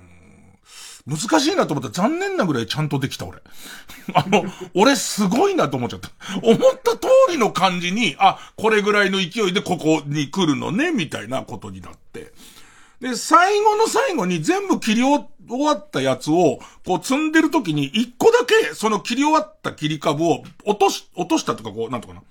難しいなと思ったら残念なぐらいちゃんとできた俺。あの、俺すごいなと思っちゃった。思った通りの感じに、あ、これぐらいの勢いでここに来るのね、みたいなことになって。で、最後の最後に全部切り終終わったやつを、こう積んでる時に一個だけその切り終わった切り株を落とし、落としたとかこう、なんとかな。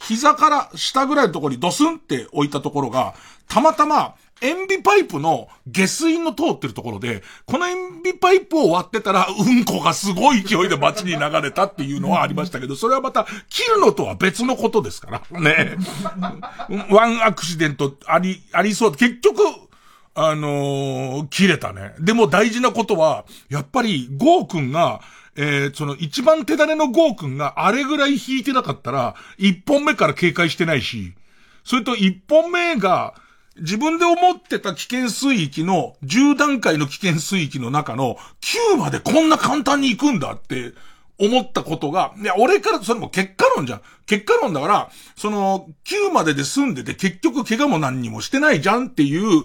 膝から下ぐらいのところにドスンって置いたところが、たまたま塩ビパイプの下水の通ってるところで、この塩ビパイプを割ってたら、うんこがすごい勢いで街に流れたっていうのはありましたけど、それはまた切るのとは別のことですから。ね。ワンアクシデントあり、ありそう。結局、あのー切れたね。でも大事なことは、やっぱり、ゴーくんが、えーその一番手種のゴーくんがあれぐらい引いてなかったら、一本目から警戒してないし、それと一本目が、自分で思ってた危険水域の10段階の危険水域の中の9までこんな簡単に行くんだって思ったことが、いや、俺からそれも結果論じゃん。結果論だから、その9までで済んでて結局怪我も何にもしてないじゃんってい、う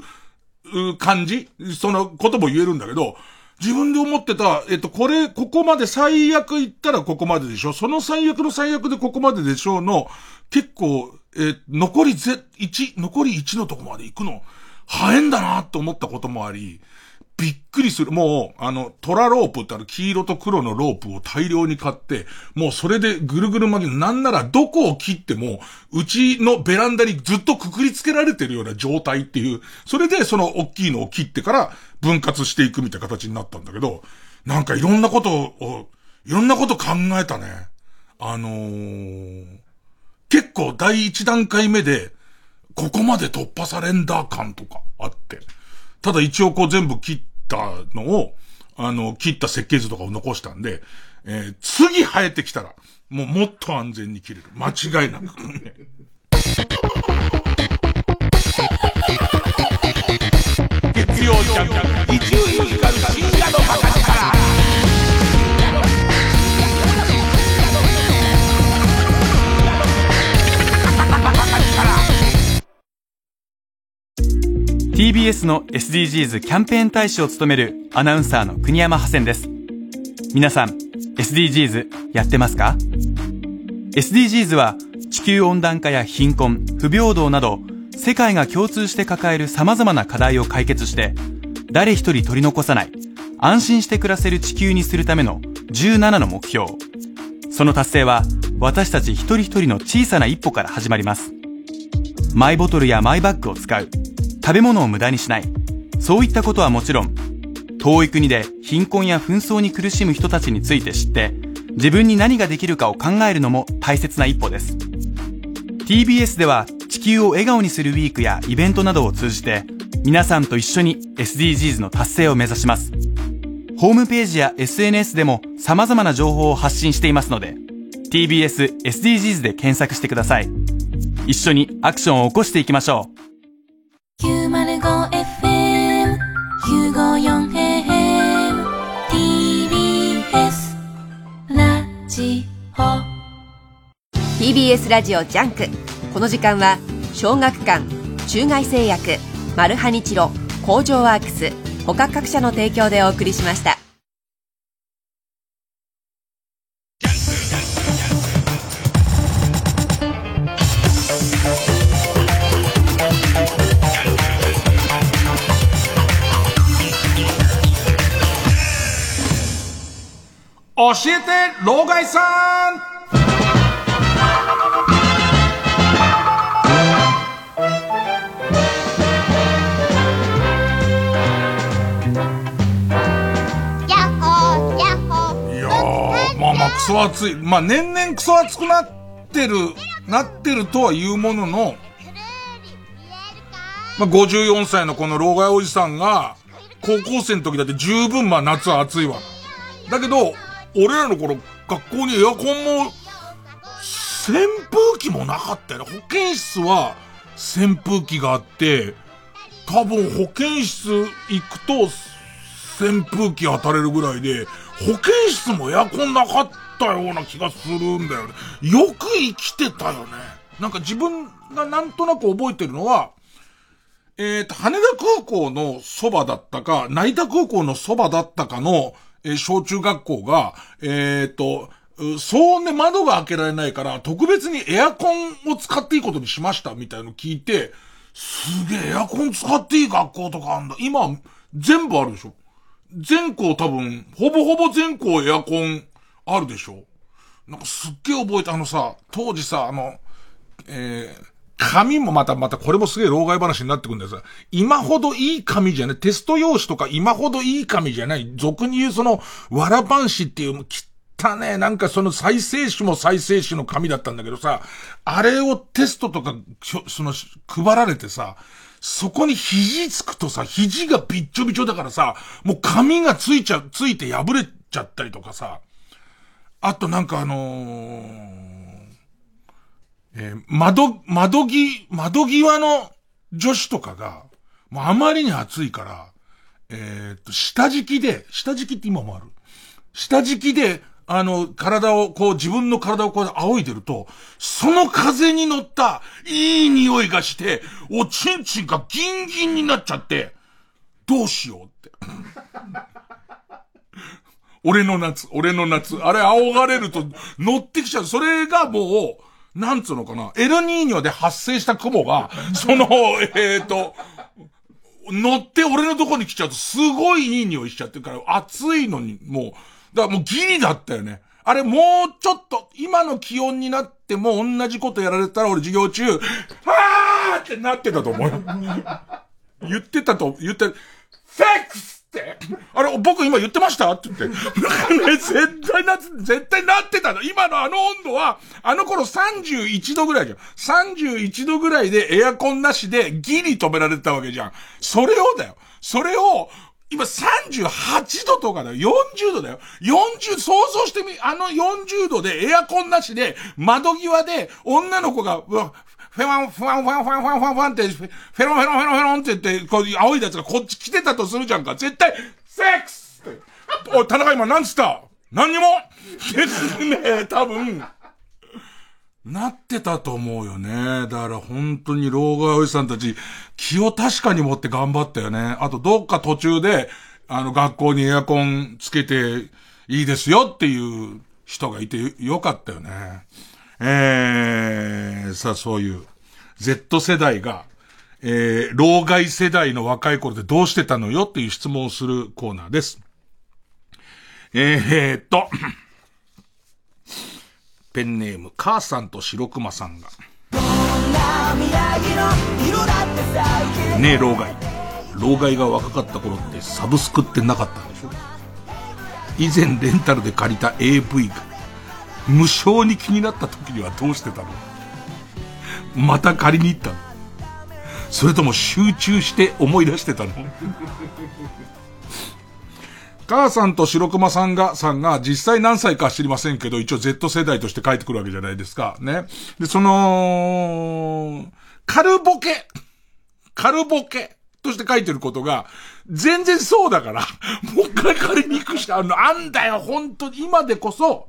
感じ？そのことも言えるんだけど、自分で思ってた、えっと、これ、ここまで最悪言ったらここまででしょ？その最悪の最悪でここまででしょうの、結構、え残りぜ、1、残り1のとこまで行くの、早いんだなって思ったこともあり、びっくりする。もう、あの、トラロープってある黄色と黒のロープを大量に買って、もうそれでぐるぐる巻き、なんならどこを切っても、うちのベランダにずっとくくりつけられてるような状態っていう、それでその大きいのを切ってから分割していくみたいな形になったんだけど、なんかいろんなことを、いろんなこと考えたね。あのー、結構第一段階目で、ここまで突破されんだ感とかあって。ただ一応こう全部切ったのを、あの、切った設計図とかを残したんで、えー次生えてきたら、もうもっと安全に切れる。間違いなく。月曜日、一流ミュージカル深夜のバカ力。TBS の SDGs キャンペーン大使を務めるアナウンサーの国山ハセンです。皆さん SDGs やってますか？SDGs は地球温暖化や貧困不平等など世界が共通して抱える様々な課題を解決して誰一人取り残さない安心して暮らせる地球にするための17の目標。その達成は私たち一人一人の小さな一歩から始まります。マイボトルやマイバッグを使う。食べ物を無駄にしない。そういったことはもちろん遠い国で貧困や紛争に苦しむ人たちについて知って自分に何ができるかを考えるのも大切な一歩です。TBS では地球を笑顔にするウィークやイベントなどを通じて皆さんと一緒に SDGs の達成を目指します。ホームページや SNS でも様々な情報を発信していますので TBS SDGs で検索してください。一緒にアクションを起こしていきましょう。905FM 954AM TBS ラジオ。TBS ラジオジャンク。この時間は小学館中外製薬マルハニチロ工場ワークス他各社の提供でお送りしました。教えて、老害さんいやー、まあまあクソ暑い。まあ年々クソ暑くなってる、なってるとは言うものの、まあ54歳のこの老害おじさんが、高校生の時だって十分まあ夏は暑いわ。だけど、俺らの頃、学校にエアコンも、扇風機もなかったよね。保健室は扇風機があって、多分保健室行くと扇風機当たれるぐらいで、保健室もエアコンなかったような気がするんだよね。よく生きてたよね。なんか自分がなんとなく覚えてるのは、えっ、と、羽田空港のそばだったか、成田空港のそばだったかの、え小中学校が、えっ、と、う騒音で窓が開けられないから、特別にエアコンを使っていいことにしました、みたいの聞いて、すげえ、エアコン使っていい学校とかあんだ。今、全部あるでしょ全校多分、ほぼほぼ全校エアコンあるでしょなんかすっげえ覚えて、あのさ、当時さ、あの、えー、紙もまた、またこれもすげえ老害話になってくるんだよさ。今ほどいい紙じゃない、テスト用紙とか今ほどいい紙じゃない、俗に言うその、わらばんしっていう、汚ね、なんかその再生紙も再生紙の紙だったんだけどさ、あれをテストとか、その、配られてさ、そこに肘つくとさ、肘がびっちょびちょだからさ、もう紙がついちゃ、ついて破れちゃったりとかさ、あとなんかあのーえー窓、窓ぎ、窓際の女子とかが、もうあまりに暑いから、えーっと、下敷きで、下敷きって今もある。下敷きで、あの、体を、こう、自分の体をこう仰いでると、その風に乗った、いい匂いがして、おちんちんがギンギンになっちゃって、どうしようって。俺の夏、俺の夏。あれ、仰がれると乗ってきちゃう。それがもう、なんつうのかな？エルニーニョで発生した雲が、その、えっ、と、乗って俺のとこに来ちゃうとすごいいい匂いしちゃってるから、暑いのに、もう、だからもうギリだったよね。あれもうちょっと、今の気温になっても同じことやられたら俺授業中、はーってなってたと思うよ。言ってたと、言って、フェックスって、あれ、僕今言ってました？って言って。ね、絶対な、絶対なってたの。今のあの温度は、あの頃31度ぐらいじゃん。31度ぐらいでエアコンなしでギリ止められてたわけじゃん。それをだよ。それを、今38度とかだよ。40度だよ。40、想像してみ、あの40度でエアコンなしで、窓際で女の子が、うわフェワン、フワン、フワン、フワン、フワン、フワン、フワンって、フェロンフェロンフェロンフェロンって言って、こう、青いやつがこっち来てたとするじゃんか。絶対、セックスって。おい、田中今何つった？何にも？ですね、多分。なってたと思うよね。だから本当に老害おじさんたち、気を確かに持って頑張ったよね。あとどっか途中で、あの学校にエアコンつけていいですよっていう人がいてよかったよね。えー、さあそういう Z 世代が、えー、老害世代の若い頃でどうしてたのよっていう質問をするコーナーです。えー、っと、ペンネーム、母さんと白熊さんが。ねえ、老害。老害が若かった頃ってサブスクってなかったんでしょ？以前レンタルで借りた AV が無償に気になった時にはどうしてたの？また借りに行ったの？それとも集中して思い出してたの？母さんと白熊さんが、さんが実際何歳か知りませんけど、一応 Z 世代として帰ってくるわけじゃないですか。ね。で、その、カルボケ。軽ボケとして書いてることが、全然そうだから、もう一回借りに行くしかあるの、あんだよ、本当に。今でこそ、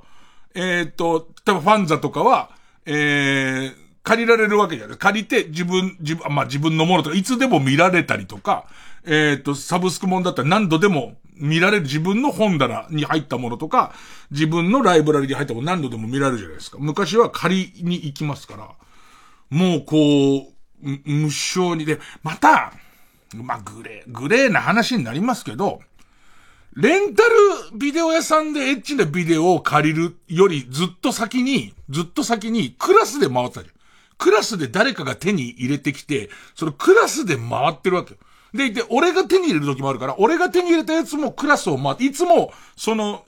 えっ、と、例えばファンザとかは、えー、借りられるわけじゃない。借りて自分、自分、まあ、自分のものとか、いつでも見られたりとか、えっ、と、サブスクもんだったら何度でも見られる自分の本棚に入ったものとか、自分のライブラリに入ったもの何度でも見られるじゃないですか。昔は借りに行きますから、もうこう、無償にで、また、まあ、グレー、グレーな話になりますけど、レンタルビデオ屋さんでエッチなビデオを借りるよりずっと先に、ずっと先にクラスで回ったじゃん。クラスで誰かが手に入れてきて、そのクラスで回ってるわけよ。でいて、俺が手に入れる時もあるから、俺が手に入れたやつもクラスを回って、いつも、その、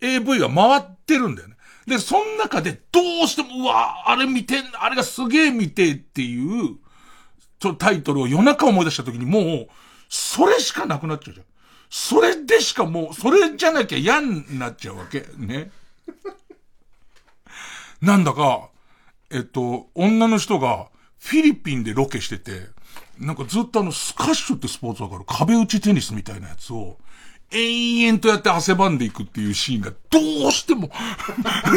AV が回ってるんだよね。で、その中でどうしても、うわ、あれ見てん、あれがすげえ見てっていう、ちょ、タイトルを夜中思い出した時にもう、それしかなくなっちゃうじゃん。それでしかもう、それじゃなきゃ嫌になっちゃうわけ。ね。なんだか、えっと、女の人がフィリピンでロケしてて、なんかずっとあの、スカッシュってスポーツわかる？壁打ちテニスみたいなやつを、延々とやって汗ばんでいくっていうシーンがどうしても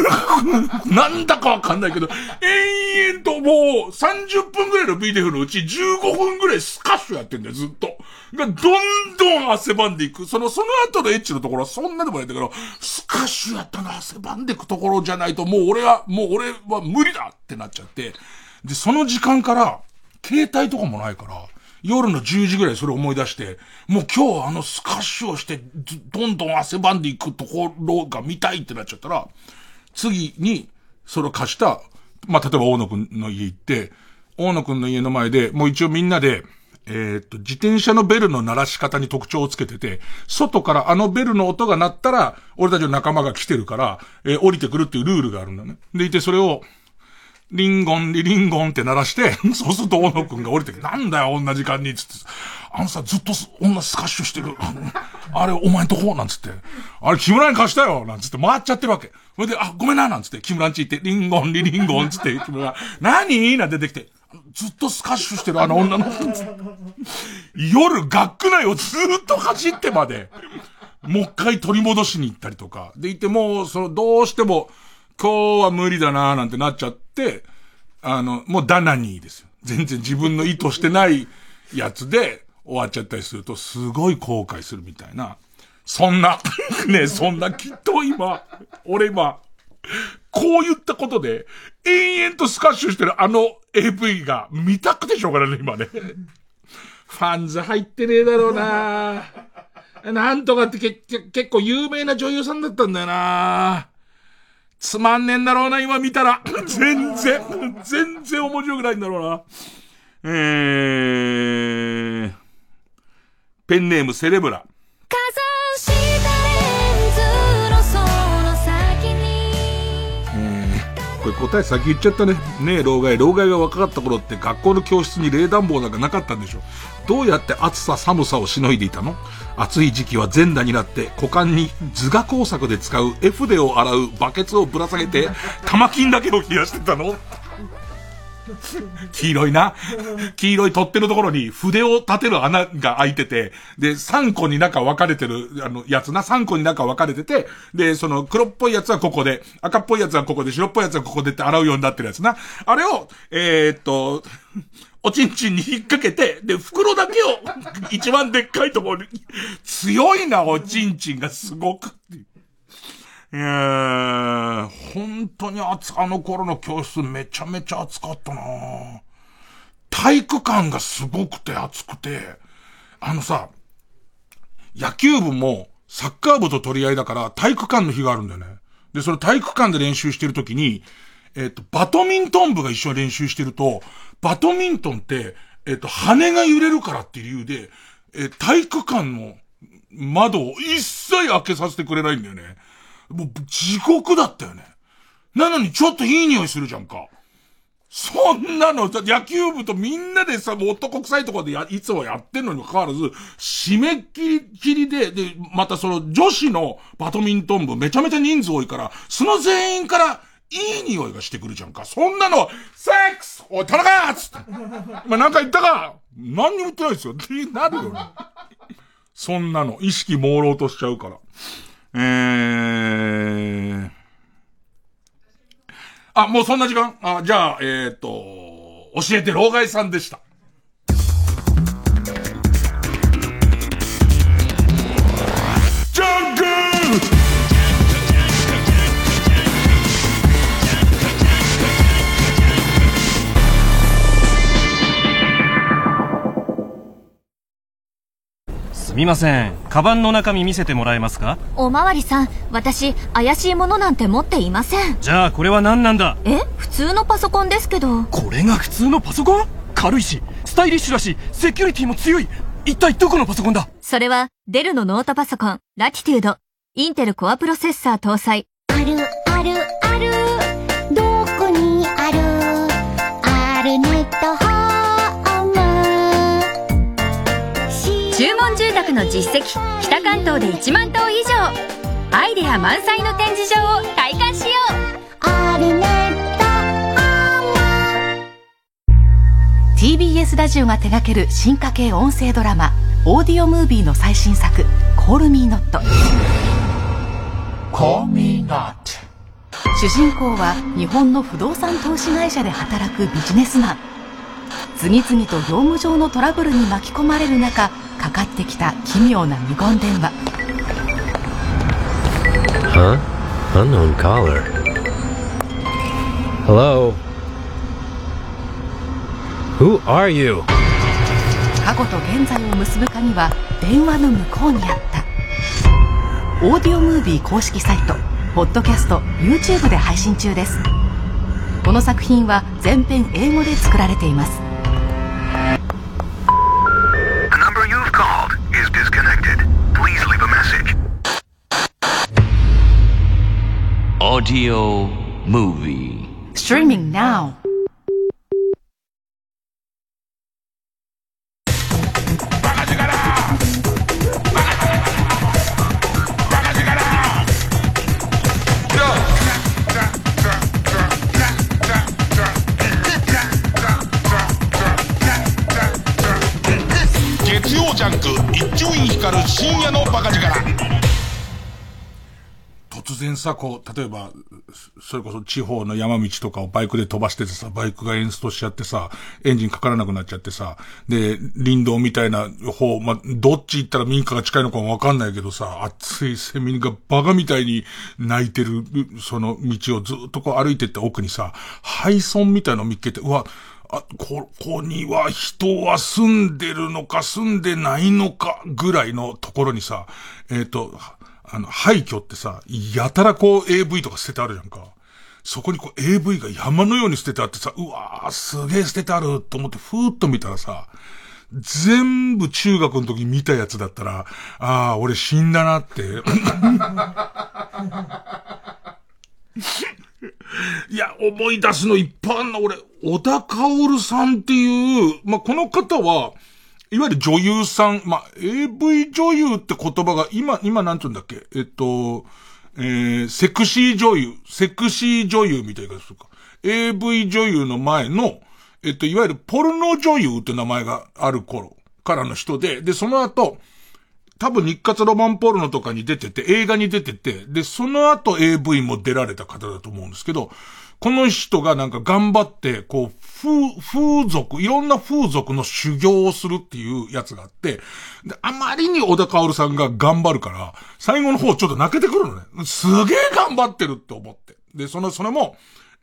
なんだかわかんないけど、延々ともう30分ぐらいのビデオのうち15分ぐらいスカッシュやってんだよ、ずっと。が、どんどん汗ばんでいく。その、その後のエッチのところはそんなでもないんだけど、スカッシュやったな、汗ばんでいくところじゃないと、もう俺は、もう俺は無理だってなっちゃって。で、その時間から、携帯とかもないから、夜の10時ぐらいそれ思い出して、もう今日あのスカッシュをして、どんどん汗ばんでいくところが見たいってなっちゃったら、次に、それを貸した、まあ、例えば大野くんの家行って、大野くんの家の前で、もう一応みんなで、え、っと、自転車のベルの鳴らし方に特徴をつけてて、外からあのベルの音が鳴ったら、俺たちの仲間が来てるから、えー、降りてくるっていうルールがあるんだね。でいて、それを、リンゴン、リリンゴンって鳴らして、そうすると大野くんが降りてきて、なんだよ、同じ時間に、つって。あのさ、ずっと女スカッシュしてる。あれ、お前んとこ？なんつって。あれ、木村に貸したよなんつって回っちゃってるわけ。それで、あ、ごめんななんつって、木村んち行って、リンゴン、リリンゴンつって、木村が、何？なんて出てきて、ずっとスカッシュしてるあの女の子。夜、学区内をずっと走ってまで、もう一回取り戻しに行ったりとか。でいて、もう、その、どうしても、今日は無理だなーなんてなっちゃって、あの、もうダナニーですよ。全然自分の意図してないやつで終わっちゃったりすると、すごい後悔するみたいな。そんな、ねそんなきっと今、俺今、こう言ったことで、延々とスカッシュしてるあの AV が見たくてしょうがないね、今ね。ファンズ入ってねえだろうななんとかって結構有名な女優さんだったんだよなつまんねえんだろうな、今見たら。全然、全然面白くないんだろうな。えー、ペンネームセレブラ。これ答え先言っちゃったね。ねえ、老害。老害が若かった頃って学校の教室に冷暖房なんかなかったんでしょ。どうやって暑さ寒さをしのいでいたの？暑い時期は全裸になって股間に図画工作で使う絵筆を洗うバケツをぶら下げて玉金だけを冷やしてたの黄色いな。黄色い取っ手のところに筆を立てる穴が開いてて、で、3個に中分かれてる、あの、やつな、3個に中分かれてて、で、その黒っぽいやつはここで、赤っぽいやつはここで、白っぽいやつはここでって洗うようになってるやつな。あれを、えー、っと、おちんちんに引っ掛けて、で、袋だけを、一番でっかいところに、強いな、おちんちんがすごく。いやー、本当に暑、あの頃の教室めちゃめちゃ暑かったな体育館がすごくて暑くて、あのさ、野球部もサッカー部と取り合いだから体育館の日があるんだよね。で、その体育館で練習してるときに、えっ、と、バドミントン部が一緒に練習してると、バドミントンって、えっ、と、羽が揺れるからっていう理由で、え体育館の窓を一切開けさせてくれないんだよね。もう地獄だったよね。なのにちょっといい匂いするじゃんか。そんなの、野球部とみんなでさ、もう男臭いとこでや、いつもやってんのにもかかわらず、締め切り切りで、で、またその女子のバドミントン部めちゃめちゃ人数多いから、その全員からいい匂いがしてくるじゃんか。そんなの、セックスおい、田中つって。今なんか言ったか何にも言ってないですよ。ってなるよね。そんなの、意識朦朧としちゃうから。えー。あ、もうそんな時間？あ、じゃあ、えっ、と、教えて老害さんでした。みません。カバンの中身見せてもらえますか？おまわりさん、私、怪しいものなんて持っていません。じゃあ、これは何なんだ？え普通のパソコンですけど。これが普通のパソコン？軽いし、スタイリッシュだし、セキュリティも強い。一体どこのパソコンだ？それは、デルのノートパソコン、ラティテュード。インテルコアプロセッサー搭載。ある、ある、ある。の実績、北関東で1万棟以上。アイデア満載の展示場を体感しよう。あるネット TBS ラジオが手掛ける進化系音声ドラマオーディオムービーの最新作「コールミーノット」Call me not. 主人公は日本の不動産投資会社で働くビジネスマン次々と業務上のトラブルに巻き込まれる中かかってきた奇妙な無言電話 Huh? Unknown caller. Hello? Who are you? 過去と現在を結ぶ鍵は電話の向こうにあったオーディオムービー公式サイトポッドキャスト YouTube で配信中ですこの作品は全編英語で作られています Audio Movie. Streaming now 突然さ、こう、例えば、それこそ地方の山道とかをバイクで飛ばしててさ、バイクがエンストしちゃってさ、エンジンかからなくなっちゃってさ、で、林道みたいな方、ま、どっち行ったら民家が近いのかもわかんないけどさ、熱いセミがバカみたいに泣いてる、その道をずっとこう歩いてって奥にさ、廃村みたいのを見っけて、うわ、あ、ここには人は住んでるのか住んでないのかぐらいのところにさ、えっ、と、あの、廃墟ってさ、やたらこう AV とか捨ててあるじゃんか。そこにこう AV が山のように捨ててあってさ、うわーすげえ捨ててあると思ってふーっと見たらさ、全部中学の時見たやつだったら、ああ、俺死んだなって。いや、思い出すのいっぱいあんな、俺、小田薫さんっていう、まあ、この方は、いわゆる女優さん、まあ、AV 女優って言葉が、今、今なんて言うんだっけ？えっと、えー、セクシー女優、セクシー女優みたいなやつとか、AV 女優の前の、えっと、いわゆるポルノ女優って名前がある頃からの人で、で、その後、多分日活ロマンポルノとかに出てて、映画に出てて、で、その後 AV も出られた方だと思うんですけど、この人がなんか頑張って、こう、風、風俗、いろんな風俗の修行をするっていうやつがあって、で、あまりに小田薫さんが頑張るから、最後の方ちょっと泣けてくるのね。すげえ頑張ってるって思って。で、その、それも、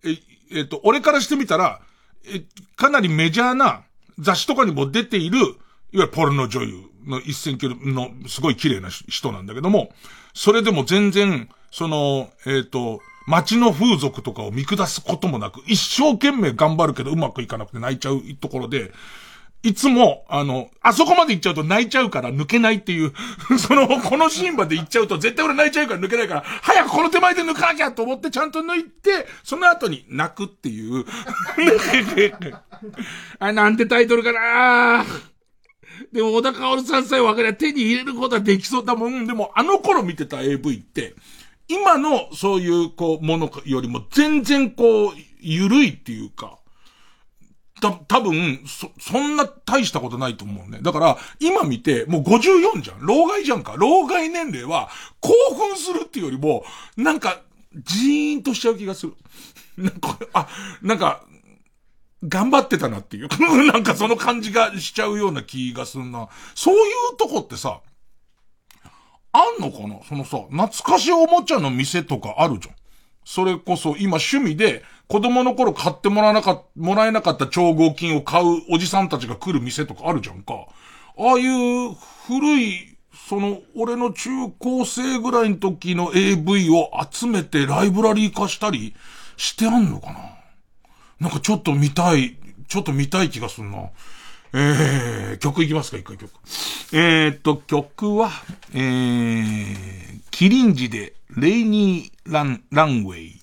え、えっと、俺からしてみたら、え、かなりメジャーな雑誌とかにも出ている、いわゆるポルノ女優の一線級のすごい綺麗な人なんだけども、それでも全然、その、えっ、と、街の風俗とかを見下すこともなく、一生懸命頑張るけどうまくいかなくて泣いちゃうところで、いつも、あの、あそこまで行っちゃうと泣いちゃうから抜けないっていう、その、このシーンまで行っちゃうと絶対俺泣いちゃうから抜けないから、早くこの手前で抜かなきゃと思ってちゃんと抜いて、その後に泣くっていう。あ、なんてタイトルかなでも、小田薫さんさえ分かりゃ手に入れることはできそうだもん。でも、あの頃見てた AV って、今のそういうこうものよりも全然こう、緩いっていうか、た、多分、そ、そんな大したことないと思うね。だから、今見て、もう54じゃん。老害じゃんか。老害年齢は、興奮するっていうよりも、なんか、ジーンとしちゃう気がする。なんか、あ、なんか、頑張ってたなっていう。なんかその感じがしちゃうような気がすんな。そういうとこってさ、あんのかな？そのさ、懐かしおもちゃの店とかあるじゃん。それこそ今趣味で子供の頃買ってもらわなか、もらえなかった超合金を買うおじさんたちが来る店とかあるじゃんか。ああいう古い、その、俺の中高生ぐらいの時の AV を集めてライブラリー化したりしてあんのかな？なんかちょっと見たい、ちょっと見たい気がするな。えー、曲いきますか、一回曲。えー、っと、曲は、えー、キリンジで、レイニーラン、ランウェイ。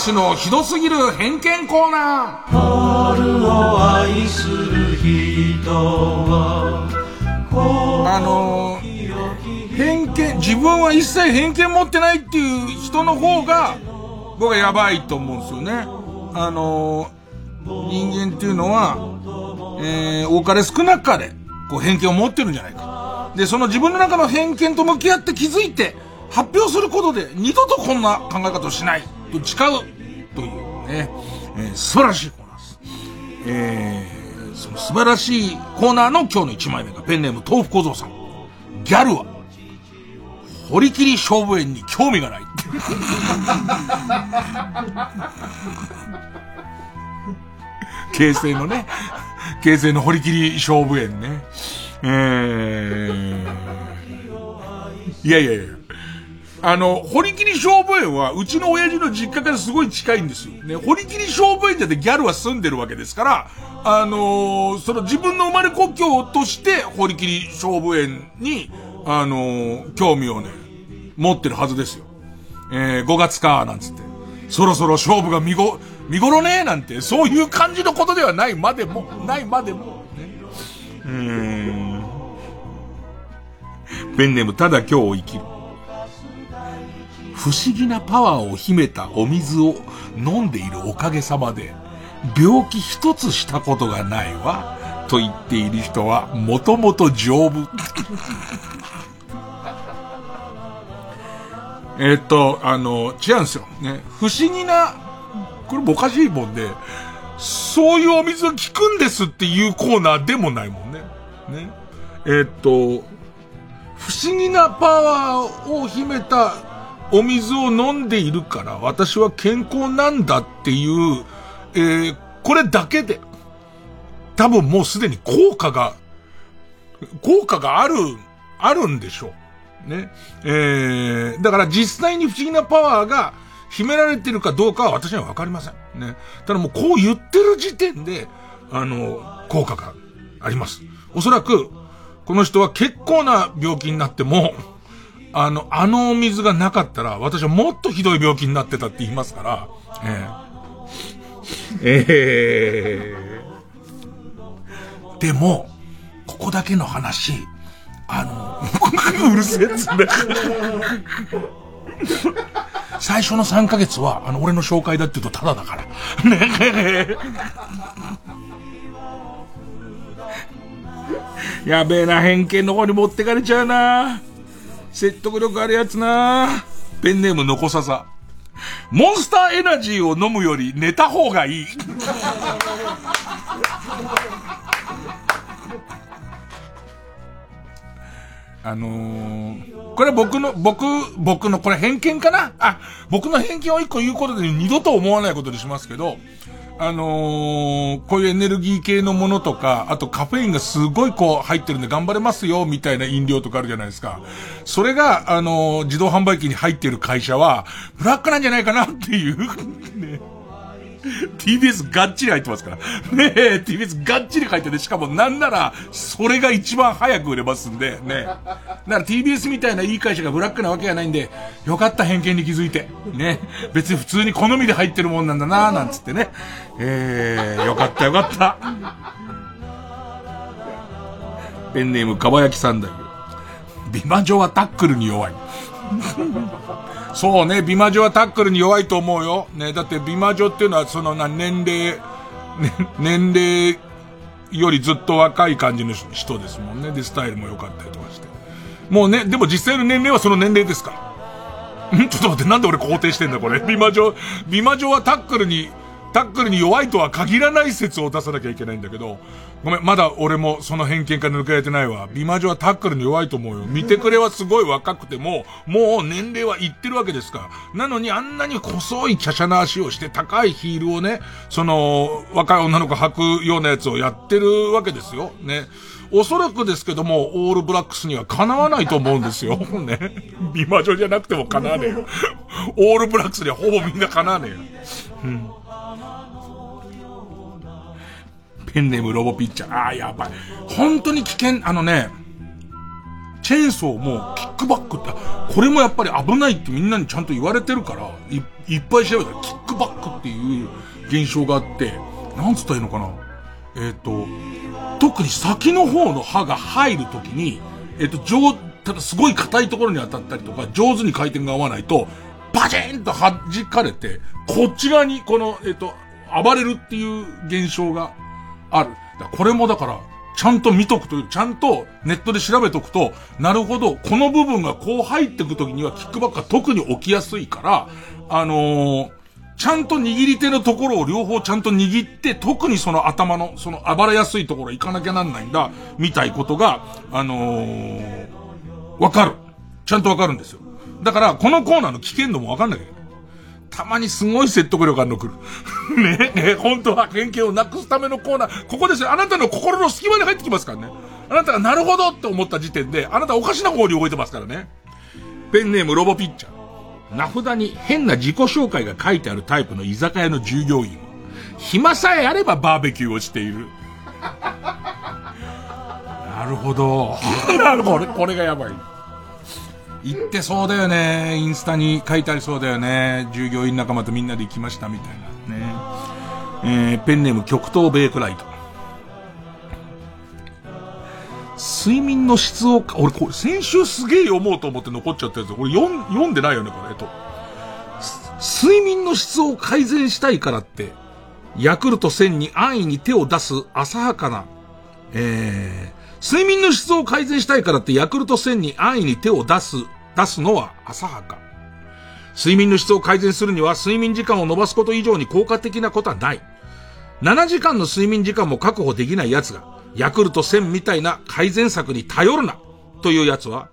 そう私のひどすぎる偏見コーナー春を愛する人はあのー、偏見、自分は一切偏見持ってないっていう人の方が、僕はやばいと思うんですよね。あのー、人間っていうのは、えー、多かれ少なかれ、こう偏見を持ってるんじゃないか。で、その自分の中の偏見と向き合って気づいて、発表することで二度とこんな考え方をしないと誓うというね、えー素晴らしいコーナーです。えーその素晴らしいコーナーの今日の1枚目がペンネーム豆腐小僧さん。ギャルは、堀切り勝負園に興味がない。形成のね、形成の堀切り勝負園ね。えー、いやいやいや。あの、堀切勝負園は、うちの親父の実家からすごい近いんですよ。ね、堀切勝負園じゃでギャルは住んでるわけですから、あのー、その自分の生まれ故郷として、堀切勝負園に、あのー、興味をね、持ってるはずですよ。えー、5月か、なんつって。そろそろ勝負が見ご、見頃ねなんて、そういう感じのことではないまでも、ないまでも、ね。うーん。ペンネーム、ただ今日を生きる。不思議なパワーを秘めたお水を飲んでいるおかげさまで、病気一つしたことがないわ、と言っている人は、もともと丈夫。えっと、あの、違うんですよ。ね。不思議なこれもおかしいもんで、そういうお水が効くんですっていうコーナーでもないもんね。ね。え、っと、不思議なパワーを秘めたお水を飲んでいるから私は健康なんだっていう、えー、これだけで、多分もうすでに効果が、効果がある、あるんでしょう。ね。えー、だから実際に不思議なパワーが、秘められてるかどうかは私にはわかりません。ね。ただもうこう言ってる時点で、あの、効果があります。おそらく、この人は結構な病気になっても、あの、あのお水がなかったら、私はもっとひどい病気になってたって言いますから、ええええでも、ここだけの話、あの、うるせえっつね。最初の3ヶ月は、あの、俺の紹介だって言うとタダだから。ねやべえな、偏見の方に持ってかれちゃうな。説得力あるやつな。ペンネーム残さざ。モンスターエナジーを飲むより寝た方がいい。あのー、これ僕の、僕、僕の、これ偏見かな？あ、僕の偏見を一個言うことで二度と思わないことにしますけど、あのー、こういうエネルギー系のものとか、あとカフェインがすごいこう入ってるんで頑張れますよ、みたいな飲料とかあるじゃないですか。それが、あのー、自動販売機に入ってる会社は、ブラックなんじゃないかなっていうね。TBS がっちり入ってますから。ねえ、TBS がっちり入ってて、しかもなんなら、それが一番早く売れますんで、ね。だから TBS みたいないい会社がブラックなわけがないんで、よかった偏見に気づいて。ね。別に普通に好みで入ってるもんなんだななんつってね。えー、よかったよかった。ペンネーム、かばやきさんだよ。美魔女はタックルに弱い。そうね、美魔女はタックルに弱いと思うよ。ね、だって美魔女っていうのはそのな、年齢、ね、年齢よりずっと若い感じの人ですもんね。で、スタイルも良かったりとかして。もうね、でも実際の年齢はその年齢ですから。ん？ちょっと待って、なんで俺肯定してんだこれ？美魔女、美魔女はタックルにタックルに弱いとは限らない説を出さなきゃいけないんだけど、ごめん、まだ俺もその偏見から抜けられてないわ。美魔女はタックルに弱いと思うよ。見てくれはすごい若くても、もう年齢はいってるわけですから。なのにあんなに細い華奢な足をして高いヒールをね、その、若い女の子履くようなやつをやってるわけですよ。ね。おそらくですけども、オールブラックスにはかなわないと思うんですよ。ね。美魔女じゃなくてもかなわねえよ。オールブラックスにはほぼみんなかなわねえよ。うん。ペンネームロボピッチャー。ああ、やばい。本当に危険、あのね、チェーンソーもキックバックって、これもやっぱり危ないってみんなにちゃんと言われてるから、いいっぱい調べたらキックバックっていう現象があって、なんつったらいいのかな。えっ、ー、と、特に先の方の刃が入るときに、えっ、ー、と、上、ただすごい硬いところに当たったりとか、上手に回転が合わないと、パチンと弾かれて、こっち側にこの、えっ、ー、と、暴れるっていう現象がある。これもだから、ちゃんと見とくという、ちゃんとネットで調べとくと、なるほど、この部分がこう入ってくときにはキックバックが特に起きやすいから、あのー、ちゃんと握り手のところを両方ちゃんと握って、特にその頭の、その暴れやすいところ行かなきゃなんないんだ、みたいことが、あのー、わかる。ちゃんとわかるんですよ。だから、このコーナーの危険度もわかんなきゃいけない。たまにすごい説得力あるの来る。ねね本当は偏見をなくすためのコーナー。ここですよ。あなたの心の隙間に入ってきますからね。あなたがなるほどって思った時点で、あなたおかしな方に動いてますからね。ペンネームロボピッチャー。名札に変な自己紹介が書いてあるタイプの居酒屋の従業員は、暇さえあればバーベキューをしている。なるほど。なるほど。これこれがやばい。行ってそうだよね。インスタに書いてありそうだよね。従業員仲間とみんなで行きましたみたいなね。えー、ペンネーム極東ベイクライト。睡眠の質を、俺これ先週すげえ読もうと思って残っちゃったやつ。俺読読んでないよね、これ。えっと。睡眠の質を改善したいからって、ヤクルト1000に安易に手を出す浅はかな、えー、睡眠の質を改善したいからってヤクルト1000に安易に手を出す、出すのは浅はか。睡眠の質を改善するには睡眠時間を伸ばすこと以上に効果的なことはない。7時間の睡眠時間も確保できない奴が、ヤクルト1000みたいな改善策に頼るなという奴は、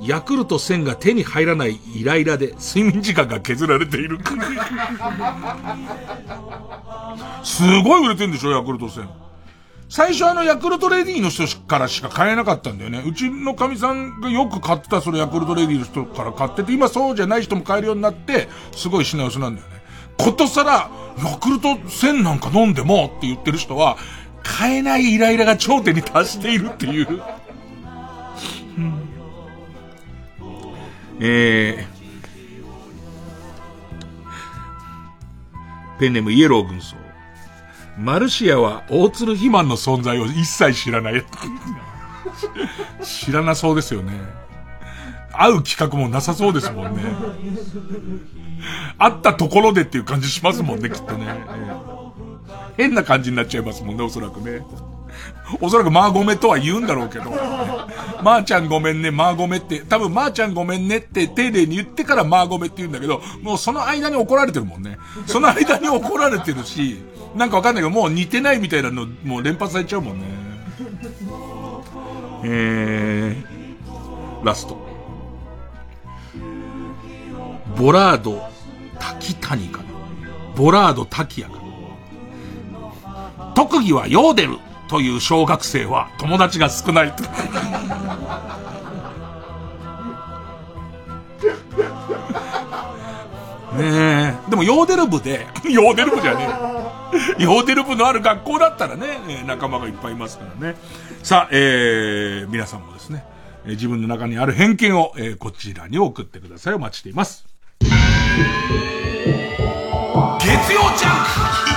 ヤクルト1000が手に入らないイライラで睡眠時間が削られている。すごい売れてんでしょ、ヤクルト1000。最初あのヤクルトレディの人からしか買えなかったんだよね。うちの神さんがよく買ってたそのヤクルトレディの人から買ってて、今そうじゃない人も買えるようになって、すごい品薄なんだよね。ことさら、ヤクルト1000なんか飲んでもって言ってる人は、買えないイライラが頂点に達しているっていう。えー、ペンネームイエロー軍曹。マルシアは大鶴肥満の存在を一切知らない。知らなそうですよね。会う企画もなさそうですもんね。会ったところでっていう感じしますもんね、きっとね。変な感じになっちゃいますもんね、おそらくね。おそらくまあごめとは言うんだろうけど、まー、あ、ちゃんごめんね、まあごめって、多分まー、あ、ちゃんごめんねって丁寧に言ってからまあごめって言うんだけど、もうその間に怒られてるもんね。その間に怒られてるし、なんかわかんないけど、もう似てないみたいなの、もう連発されちゃうもんね。えー、ラスト。ボラード、滝谷かな。ボラード滝やかな。特技はヨーデルという小学生は友達が少ないと。ねえ。でも、ヨーデル部で、ヨーデル部じゃねえ。ヨーデル部のある学校だったらね、仲間がいっぱいいますからね。さあ、えー、皆さんもですね、自分の中にある偏見を、えー、こちらに送ってください。お待ちしています。月曜ジャンク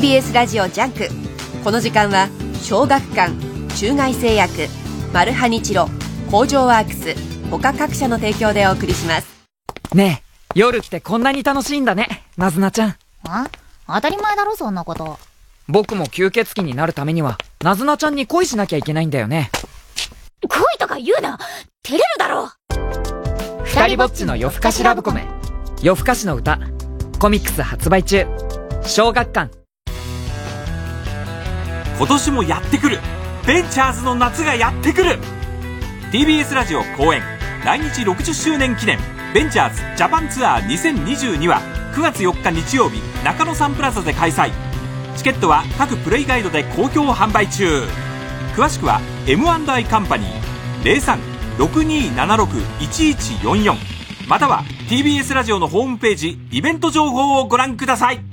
TBS ラジオジャンク。この時間は小学館中外製薬マルハニチロ工場ワークス他各社の提供でお送りします。ねえ夜ってこんなに楽しいんだねナズナちゃん。あ当たり前だろそんなこと。僕も吸血鬼になるためにはナズナちゃんに恋しなきゃいけないんだよね。恋とか言うな。照れるだろ。二人ぼっちの夜更かしラブコメ。夜更かしの歌。コミックス発売中。小学館今年もやってくる。ベンチャーズの夏がやってくる。TBS ラジオ公演。来日60周年記念。ベンチャーズジャパンツアー2022は9月4日日曜日中野サンプラザで開催。チケットは各プレイガイドで好評販売中。詳しくは M&I カンパニー0362761144または TBS ラジオのホームページイベント情報をご覧ください。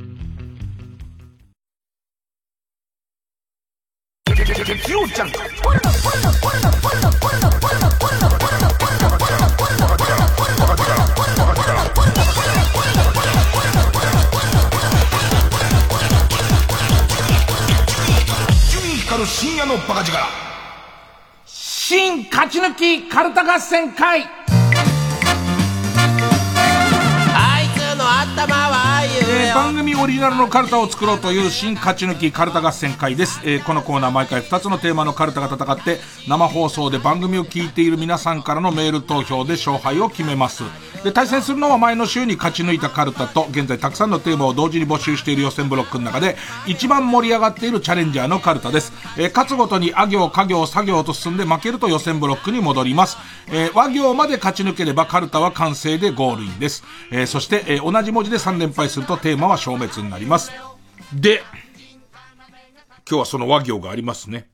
深夜のバカ力。新勝ち抜きカルタ合戦会。えー、番組オリジナルのカルタを作ろうという新勝ち抜きカルタ合戦会です、えー、このコーナー毎回2つのテーマのカルタが戦って生放送で番組を聞いている皆さんからのメール投票で勝敗を決めます。で対戦するのは前の週に勝ち抜いたカルタと現在たくさんのテーマを同時に募集している予選ブロックの中で一番盛り上がっているチャレンジャーのカルタです、えー、勝つごとにあ行家行作業と進んで負けると予選ブロックに戻ります、えー、和行まで勝ち抜ければカルタは完成でゴールインです、えー、そして、えー、同じ文字で3連敗するとテーマは消滅になりますで今日はその和行がありますね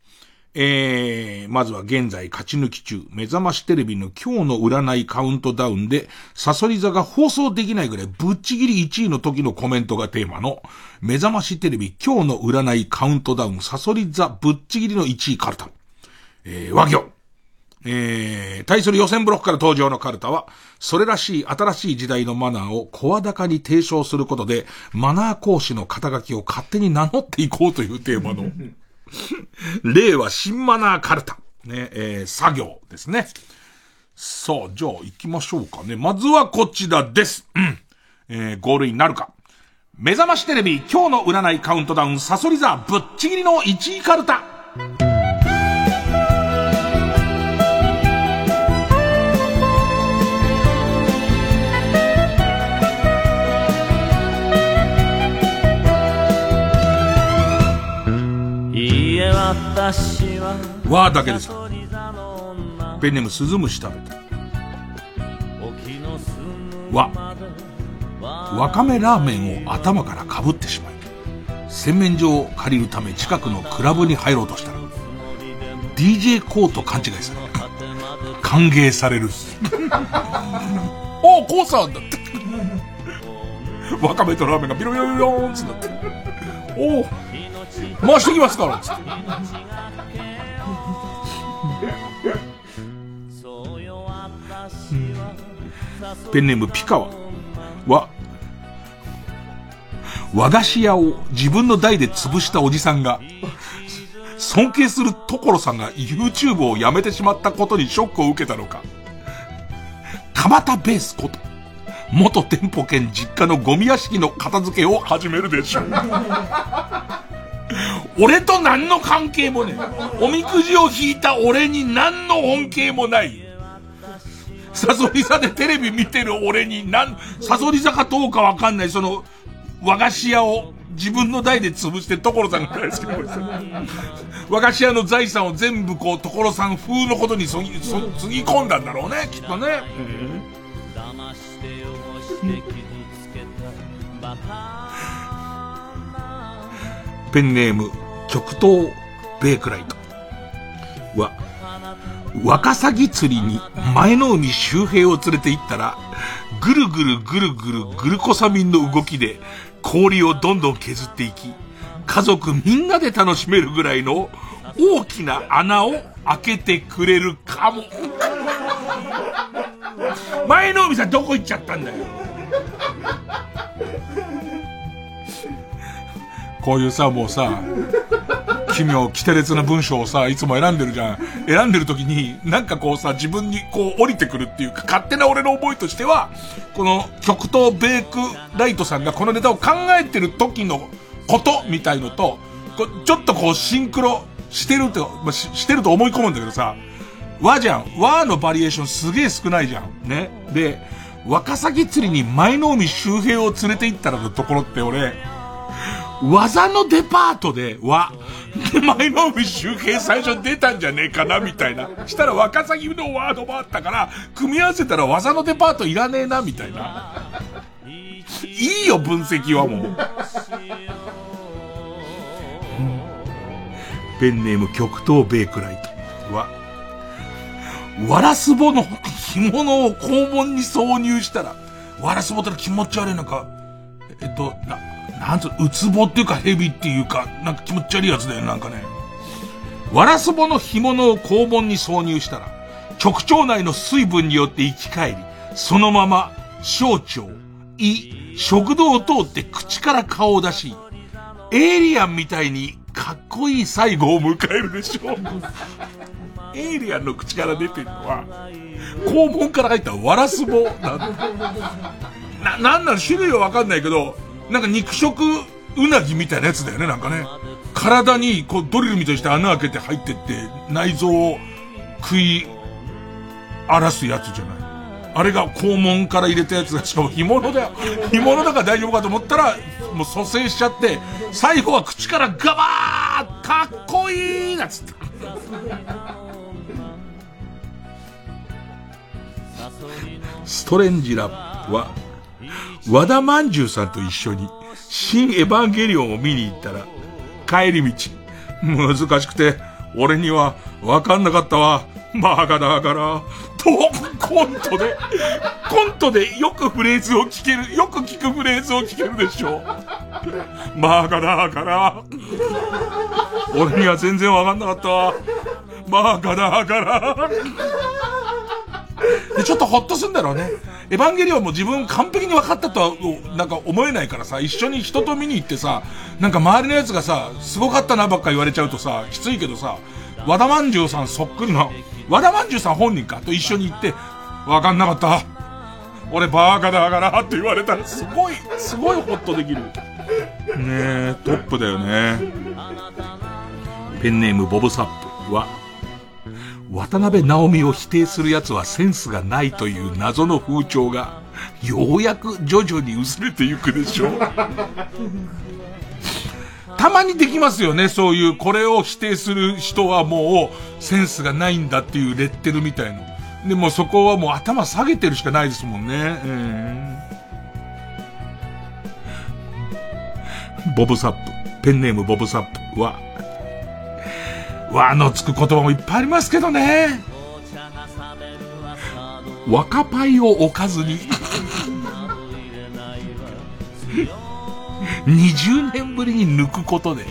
えー、まずは現在勝ち抜き中、目覚ましテレビの今日の占いカウントダウンで、サソリ座が放送できないぐらいぶっちぎり1位の時のコメントがテーマの、目覚ましテレビ今日の占いカウントダウン、サソリ座ぶっちぎりの1位カルタ。えー、和行。えー、対する予選ブロックから登場のカルタは、それらしい新しい時代のマナーを声高に提唱することで、マナー講師の肩書きを勝手に名乗っていこうというテーマの、令和新マナーカルタ。ね、えー、作業ですね。さあ、じゃあ行きましょうかね。まずはこちらです。うん。えー、ゴールインなるか。目覚ましテレビ、今日の占いカウントダウン、サソリ座、ぶっちぎりの1位カルタ。わーだけです。かペンネーム鈴虫食べた。わわかめラーメンを頭からかぶってしまい洗面所を借りるため近くのクラブに入ろうとしたら DJ コーと勘違いされ歓迎される。おおコーさんだって。わかめとラーメンがビロビロビローンってなって。おお回してきますから。つってペンネームピカワ。は、和菓子屋を自分の代で潰したおじさんが、尊敬する所さんが YouTube をやめてしまったことにショックを受けたのか、蒲田ベースこと、元店舗兼実家のゴミ屋敷の片付けを始めるでしょう。俺と何の関係もねおみくじを引いた俺に何の恩恵もない。サソリ座でテレビ見てる俺に、なん、サソリ座かどうかわかんない、その、和菓子屋を自分の代で潰して所さんが大好きな和菓子屋の財産を全部こう、所さん風のことにそぎ、そ、つぎ込んだんだろうね、きっとね。ペンネーム、極東ベークライトは、ワカサギ釣りに前の海周平を連れて行ったら、ぐるぐるぐるぐるグルコサミンの動きで氷をどんどん削っていき、家族みんなで楽しめるぐらいの大きな穴を開けてくれるかも。前の海さんどこ行っちゃったんだよ。こういうさ、もうさ、奇妙、奇て烈な文章をさ、いつも選んでるじゃん。選んでる時に、なんかこうさ、自分にこう降りてくるっていうか、勝手な俺の思いとしては、この極東ベークライトさんがこのネタを考えてる時のことみたいのと、こちょっとこうシンクロしてるって、まあ、ししてると思い込むんだけどさ、和じゃん。和のバリエーションすげえ少ないじゃん。ね。で、ワカサギ釣りに前の海周平を連れて行ったらのところって俺、技のデパートで和、で、前の海周平最初出たんじゃねえかな、みたいな。したら若崎のワードもあったから、組み合わせたら技のデパートいらねえな、みたいな。いいよ、分析はもう。ペンネーム極東ベイクライトは、ワラスボの干物を肛門に挿入したら、ワラスボって気持ち悪いなんか、えっと、な、なんつう、ウツボっていうかヘビっていうか、なんか気持ち悪いやつだよ、なんかね。ワラスボの干物を肛門に挿入したら、直腸内の水分によって生き返り、そのまま、小腸、胃、食道を通って口から顔を出し、エイリアンみたいにかっこいい最後を迎えるでしょう。エイリアンの口から出てるのは、肛門から入ったワラスボなんな、なんなの？種類はわかんないけど、なんか肉食うなぎみたいなやつだよね、なんかね。体にこうドリルみたいにして穴開けて入ってって内臓を食い荒らすやつじゃない。あれが肛門から入れたやつが、しかも干物だよ。干物だから大丈夫かと思ったら、もう蘇生しちゃって、最後は口からガバーかっこいいなっつった。ストレンジラップは、和田まんじゅうさんと一緒に、新エヴァンゲリオンを見に行ったら、帰り道、難しくて、俺には分かんなかったわ。バカだから、と、コントで、コントでよくフレーズを聞ける、よく聞くフレーズを聞けるでしょう。バカだから、俺には全然分かんなかったわ。バカだから。で、ちょっとほっとすんだろうね。エヴァンゲリオンも自分完璧に分かったとは、なんか思えないからさ、一緒に人と見に行ってさ、なんか周りのやつがさ、すごかったなばっか言われちゃうとさ、きついけどさ、和田まんじゅうさんそっくりな、和田まんじゅうさん本人か？と一緒に行って、分かんなかった。俺バーカだからって言われたら、すごい、すごいホッとできる。ねえ、トップだよね。ペンネームボブサップは、渡辺直美を否定する奴はセンスがないという謎の風潮が、ようやく徐々に薄れていくでしょう。たまにできますよね、そういう、これを否定する人はもう、センスがないんだっていうレッテルみたいの。でもそこはもう頭下げてるしかないですもんね。えー、ボブサップ、ペンネームボブサップは、和のつく言葉もいっぱいありますけどね。若パイを置かずに 20年ぶりに抜くことで、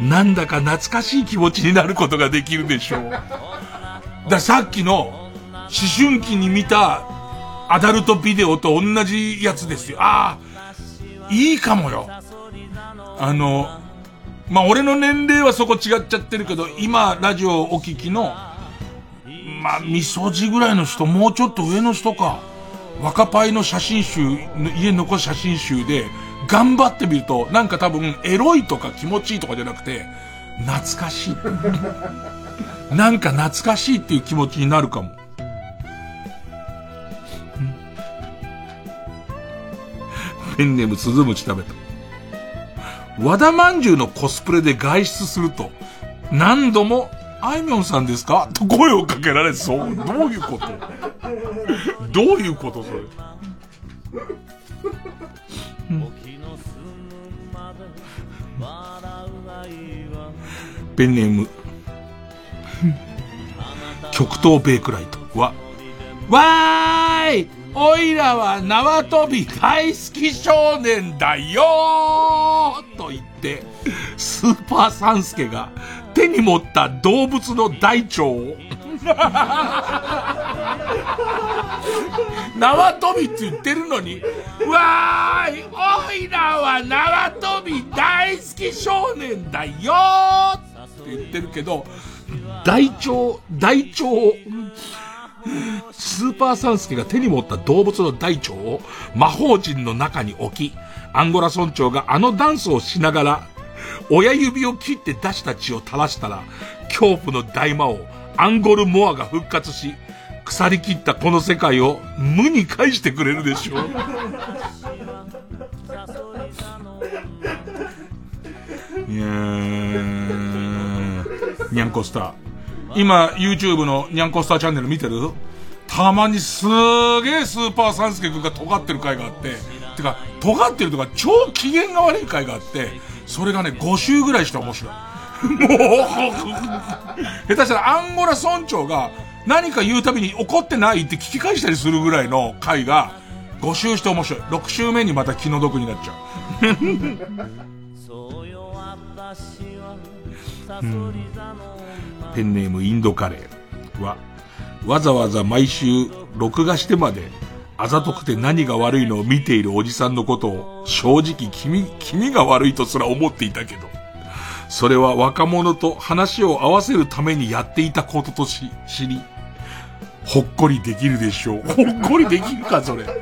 なんだか懐かしい気持ちになることができるでしょう。ださっきの、思春期に見たアダルトビデオと同じやつですよ。ああ、いいかもよ。あの、まあ、俺の年齢はそこ違っちゃってるけど、今、ラジオお聞きの、まあ、みそじぐらいの人、もうちょっと上の人か。若パイの写真集、家に残す写真集で、頑張ってみると、なんか多分、エロいとか気持ちいいとかじゃなくて、懐かしい。なんか懐かしいっていう気持ちになるかも。ペンネーム鈴虫食べた。和田まんじゅうのコスプレで外出すると、何度も、あいみょんさんですか？と声をかけられそう。どういうこと？どういうことそれ？ペンネーム、極東ベイクライトは、わーいおいらは縄跳び大好き少年だよと言って、スーパーサンスケが手に持った動物の大腸を。縄跳びって言ってるのに、わーいおいらは縄跳び大好き少年だよって言ってるけど、大腸、大腸を、スーパーサンスケが手に持った動物の大腸を魔法陣の中に置き、アンゴラ村長があのダンスをしながら、親指を切って出した血を垂らしたら、恐怖の大魔王、アンゴルモアが復活し、腐り切ったこの世界を無に返してくれるでしょう。いやー、にゃんこスター。今、YouTube のニャンコスターチャンネル見てる？たまにすげえスーパーサンスケ君が尖ってる回があって、てか、尖ってるとか超機嫌が悪い回があって、それがね、5週ぐらいして面白い。もう、下手したらアンゴラ村長が何か言うたびに怒ってないって聞き返したりするぐらいの回が5週して面白い。6週目にまた気の毒になっちゃう。うんペンネームインドカレーは、わざわざ毎週録画してまで、あざとくて何が悪いのを見ているおじさんのことを、正直君、君が悪いとすら思っていたけど、それは若者と話を合わせるためにやっていたこととし、知り、ほっこりできるでしょう。ほっこりできるか、それ。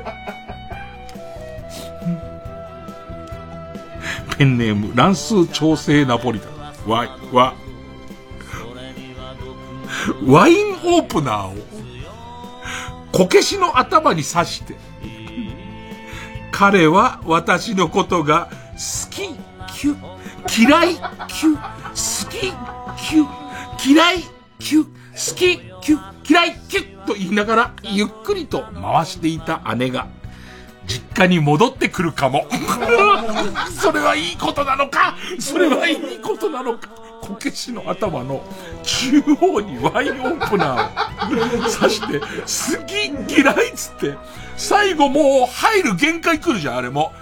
ペンネーム、乱数調整ナポリタン。わ、わ、ワインオープナーを、こけしの頭に刺して、彼は私のことが好き、キュ、嫌い、キュ、好き、キュ、嫌い、キュ、好き、キュ、嫌い、キュと言いながら、ゆっくりと回していた姉が、実家に戻ってくるかも。それはいいことなのか？それはいいことなのか？こけしの頭の中央にワインオープナーを刺して、好き嫌いっつって、最後もう入る限界来るじゃん、あれも。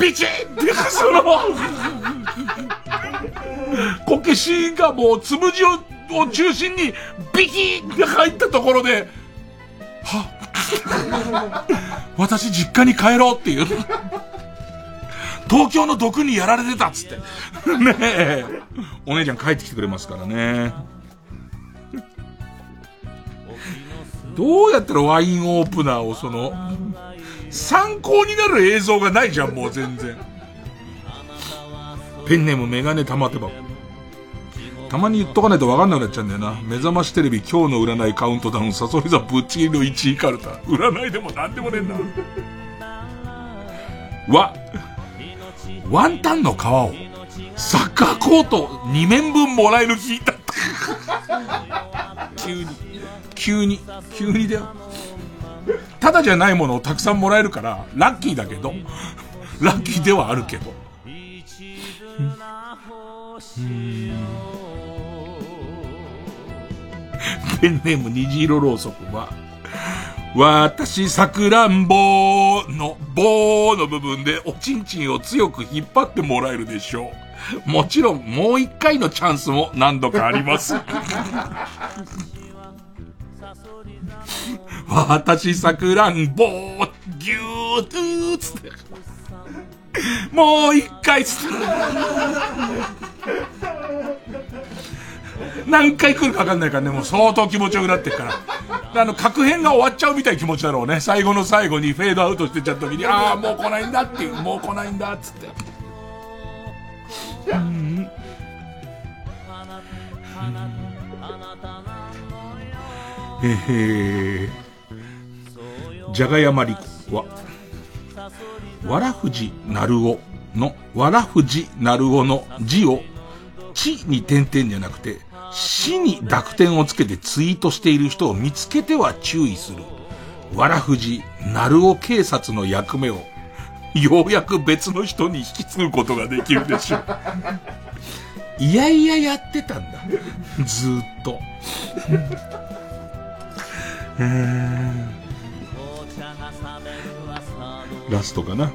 ビチンって、その、こけしがもうつむじをを中心にビキンって入ったところで、は私実家に帰ろうっていう。東京の毒にやられてたっつって。ねえ。お姉ちゃん帰ってきてくれますからね。どうやったらワインオープナーをその、参考になる映像がないじゃん、もう全然。ペンネームメガネ玉手箱。たまに言っとかないと分かんなくなっちゃうんだよな。目覚ましテレビ今日の占いカウントダウン、サソリ座ぶっちぎりの1位カルタ。占いでもなんでもねえんだ。わ、ワンタンの皮を、サッカーコート2面分もらえる日だった。急に、急に、急にだよ。ただじゃないものをたくさんもらえるから、ラッキーだけど、ラッキーではあるけど。ペンネーム虹色ろうそくは、私、さくらんぼの、ぼーの部分でおちんちんを強く引っ張ってもらえるでしょう。もちろん、もう一回のチャンスも何度かあります。私、さくらんぼー、ぎゅーとーつって。もう一回つって。何回来るか分かんないからね、もう相当気持ちよくなってるから。あの、確変が終わっちゃうみたいな気持ちだろうね。最後の最後にフェードアウトしてっちゃった時に、ああ、もう来ないんだっていう、もう来ないんだっつって。へへじゃがやまりこは、わらふじなるおの、わらふじなるおの字を、地に点々じゃなくて、死に濁点をつけてツイートしている人を見つけては注意する。わらふじ、なるお警察の役目を、ようやく別の人に引き継ぐことができるでしょう。いやいややってたんだ。ずーっと。ラストかな。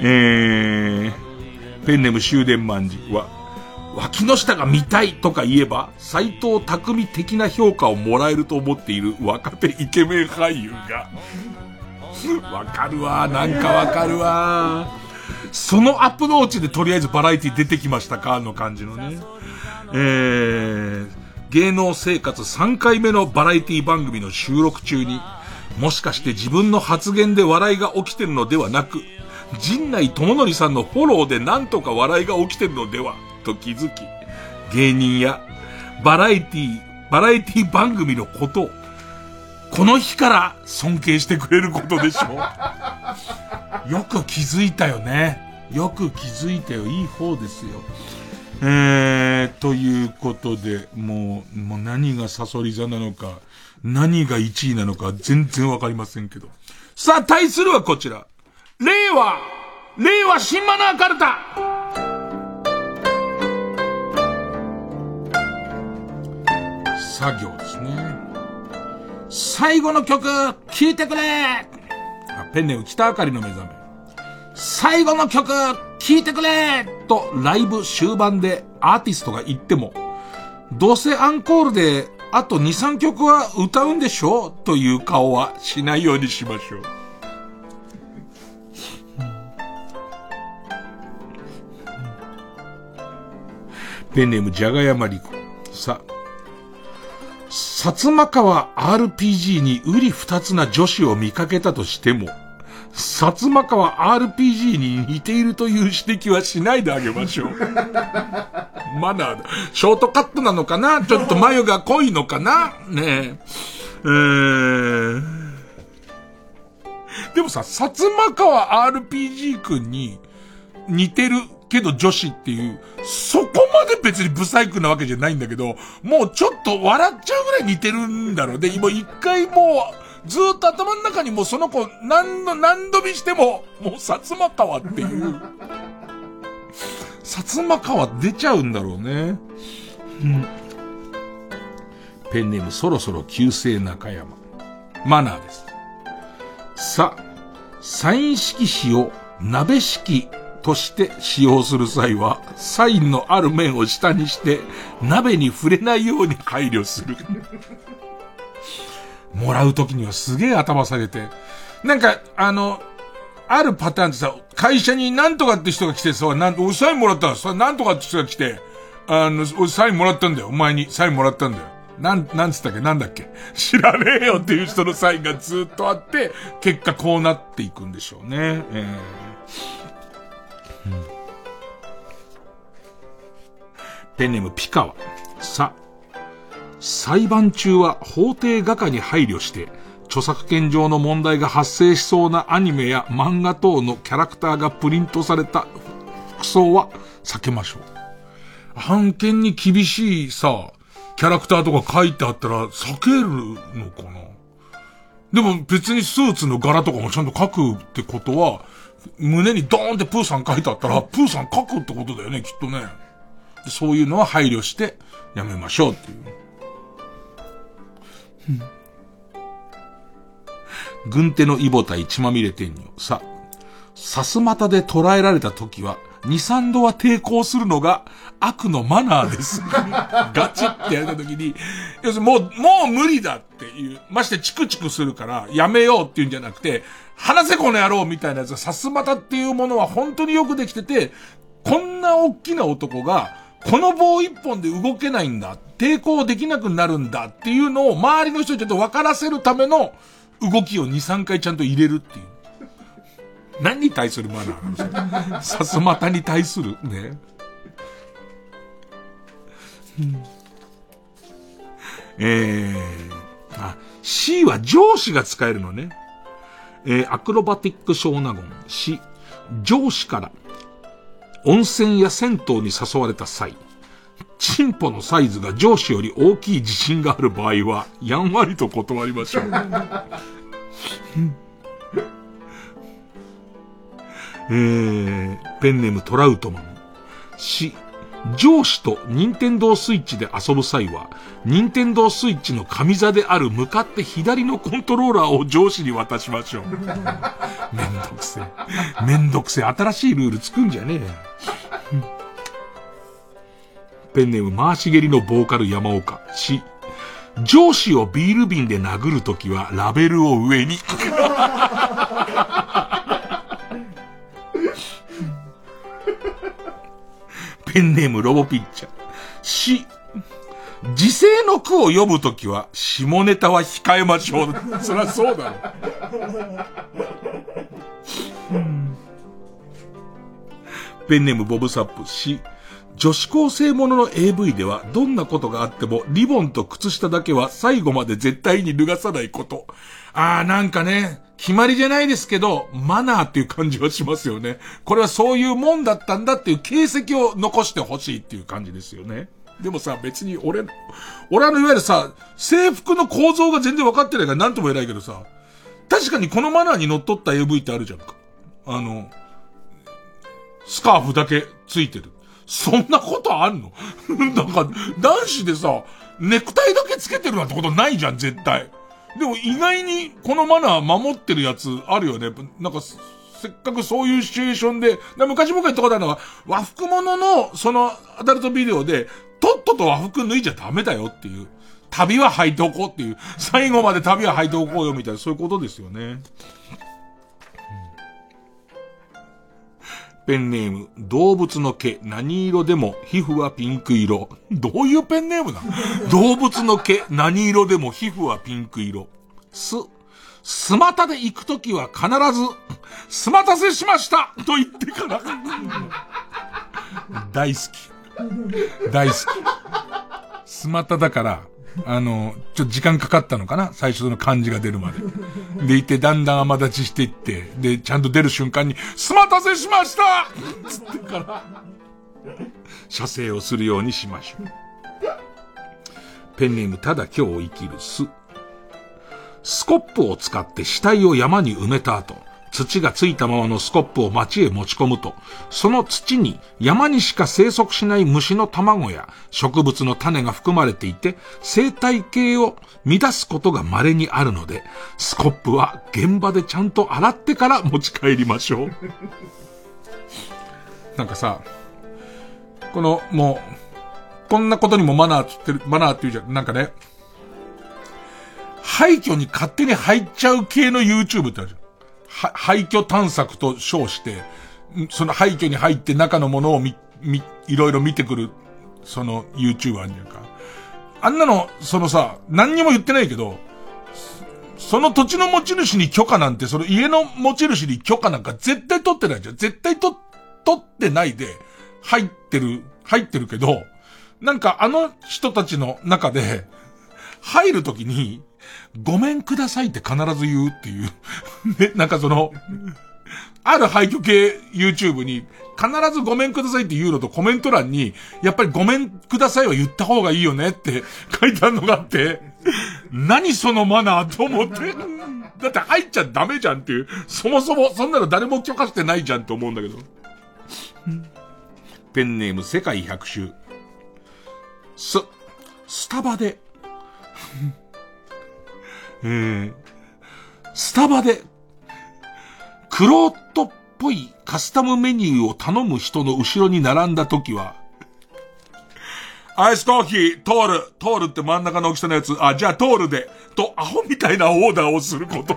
えー、ペンネム終電万事は、脇の下が見たいとか言えば、斎藤匠的な評価をもらえると思っている若手イケメン俳優が、わかるわ、なんかわかるわ。そのアプローチでとりあえずバラエティ出てきましたかの感じのね。えー、芸能生活3回目のバラエティ番組の収録中に、もしかして自分の発言で笑いが起きてるのではなく、陣内智則さんのフォローでなんとか笑いが起きてるのではと気づき、芸人やバラエティ、バラエティ番組のことを、この日から尊敬してくれることでしょう。よく気づいたよね。よく気づいたよ。いい方ですよ。えー、ということで、もう、もう何がサソリ座なのか、何が1位なのか全然わかりませんけど。さあ、対するはこちら。令和令和新マナーカルタ作業ですね。最後の曲、聴いてくれあペンネーム北あかりの目覚め。最後の曲、聴いてくれとライブ終盤でアーティストが言っても、どうせアンコールであと2、3曲は歌うんでしょ？うという顔はしないようにしましょう。ペンネームじゃがやまりこ。さあ、薩摩川 RPG にうり二つな女子を見かけたとしても、薩摩川 RPG に似ているという指摘はしないであげましょう。マナーだ。ショートカットなのかな？ちょっと眉が濃いのかな？ねえ。えー、でもさ、薩摩川 RPG 君に似てるけど女子っていう、そこまで別にブサイクなわけじゃないんだけど、もうちょっと笑っちゃうぐらい似てるんだろう。で、今一回もう、ずっと頭の中にもうその子何度、何度見しても、もう薩摩川っていう、薩摩川出ちゃうんだろうね。うん。ペンネームそろそろ旧姓中山。マナーです。さ、サイン色紙を鍋式として使用する際は、サインのある面を下にして、鍋に触れないように配慮する。もらうときにはすげえ頭下げて。なんか、あの、あるパターンってさ、会社になんとかって人が来てさ、なん、おサインもらったら、なんとかって人が来て、あの、おサインもらったんだよ。お前にサインもらったんだよ。なん、なんつったっけ？なんだっけ？知らねえよっていう人のサインがずっとあって、結果こうなっていくんでしょうね。えーペンネームピカワ。さ、裁判中は法廷画家に配慮して、著作権上の問題が発生しそうなアニメや漫画等のキャラクターがプリントされた服装は避けましょう。判権に厳しいさ、キャラクターとか書いてあったら避けるのかなでも別にスーツの柄とかもちゃんと書くってことは、胸にドーンってプーさん書いてあったら、プーさん書くってことだよね、きっとね。そういうのは配慮してやめましょうっていう。軍手のイボタイ血まみれ天女。さ、さすまたで捕らえられた時は、二三度は抵抗するのが悪のマナーです。ガチってやった時に、要するにもう、もう無理だっていう、ましてチクチクするからやめようっていうんじゃなくて、話せこの野郎みたいなやつはさすまたっていうものは本当によくできてて、こんな大きな男が、この棒一本で動けないんだ。抵抗できなくなるんだっていうのを周りの人にちょっと分からせるための動きを2、3回ちゃんと入れるっていう。何に対するマナーなんですか？さすまたに対するね。えー、あ、C は上司が使えるのね。えー、アクロバティック小納言。C、上司から温泉や銭湯に誘われた際、チンポのサイズが上司より大きい自信がある場合は、やんわりと断りましょう。えー、ペンネームトラウトマン。し、上司と任天堂スイッチで遊ぶ際は、任天堂スイッチの上座である向かって左のコントローラーを上司に渡しましょう。めんどくせえ。めんどくせえ。新しいルール作んじゃねえよ。ペンネーム回し蹴りのボーカル山岡。し、上司をビール瓶で殴るときはラベルを上に。ペンネームロボピッチャー。し、時世の句を読むときは、下ネタは控えましょう。そりゃそうだろ。ペンネームボブサップし、女子高生ものの AV ではどんなことがあってもリボンと靴下だけは最後まで絶対に脱がさないこと。あーなんかね、決まりじゃないですけど、マナーっていう感じはしますよね。これはそういうもんだったんだっていう形跡を残してほしいっていう感じですよね。でもさ、別に俺、俺あのいわゆるさ、制服の構造が全然分かってないから何とも偉いけどさ、確かにこのマナーに則っ取った AV ってあるじゃんか。あの、スカーフだけついてる。そんなことあんの？なんか、男子でさ、ネクタイだけつけてるなんてことないじゃん、絶対。でも意外にこのマナー守ってるやつあるよね。なんか、せっかくそういうシチュエーションで、昔僕が言ったことあるのは、和服物の、その、アダルトビデオで、とっとと和服脱いじゃダメだよっていう。旅は履いておこうっていう。最後まで旅は履いておこうよみたいな、そういうことですよね。ペンネーム、動物の毛、何色でも皮膚はピンク色。どういうペンネームなの？動物の毛、何色でも皮膚はピンク色。す、スマタで行くときは必ず、スマタせしましたと言ってから。大好き。大好き。スマタだから、あの、ちょっと時間かかったのかな？最初の漢字が出るまで。でいて、だんだん甘立ちしていって、で、ちゃんと出る瞬間に、スマタせしましたつってから、射精をするようにしましょう。ペンネーム、ただ今日を生きるす。スコップを使って死体を山に埋めた後、土がついたままのスコップを町へ持ち込むと、その土に山にしか生息しない虫の卵や植物の種が含まれていて、生態系を乱すことが稀にあるので、スコップは現場でちゃんと洗ってから持ち帰りましょう。なんかさ、この、もう、こんなことにもマナーつってる、マナーって言うじゃん。なんかね、廃墟に勝手に入っちゃう系の YouTube ってあるじゃん。は、廃墟探索と称して、その廃墟に入って中のものをみ、み、いろいろ見てくる、その YouTuber あるじゃんか。あんなの、そのさ、何にも言ってないけど、その土地の持ち主に許可なんて、その家の持ち主に許可なんか絶対取ってないじゃん。絶対と、取ってないで、入ってる、入ってるけど、なんかあの人たちの中で、入るときに、ごめんくださいって必ず言うっていう。ね、なんかその、ある廃墟系 YouTube に、必ずごめんくださいって言うのとコメント欄に、やっぱりごめんくださいは言った方がいいよねって 書いてあるのがあって、何そのマナーと思って。だって入っちゃダメじゃんっていう。そもそも、そんなの誰も許可してないじゃんって思うんだけど。ペンネーム世界百周。す、スタバで、えー、スタバで、クロートっぽいカスタムメニューを頼む人の後ろに並んだ時は、アイスコーヒー、トール、トールって真ん中の大きさのやつ、あ、じゃあトールで、と、アホみたいなオーダーをすること。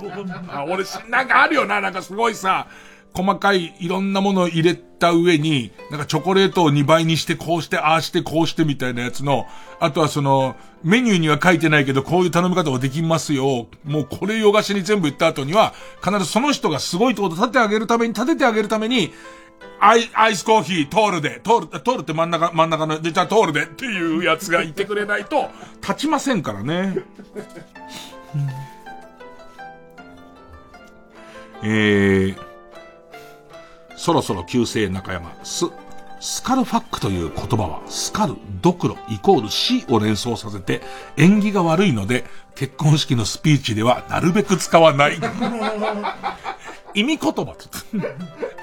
あ、俺、なんかあるよな、なんかすごいさ、細かいいろんなものを入れた上に、なんかチョコレートを2倍にして、こうして、ああして、こうしてみたいなやつの、あとはその、メニューには書いてないけど、こういう頼み方ができますよ。もうこれ洋菓子に全部言った後には、必ずその人がすごいところ立ててあげるために、立ててあげるために、アイ、アイスコーヒー、トールで、トール、トールって真ん中、真ん中の、で、じゃあトールでっていうやつがいてくれないと、立ちませんからね。えー、そろそろ旧姓中山、ス、スカルファックという言葉は、スカル、ドクロ、イコール死を連想させて、縁起が悪いので、結婚式のスピーチではなるべく使わない。意味言葉つって。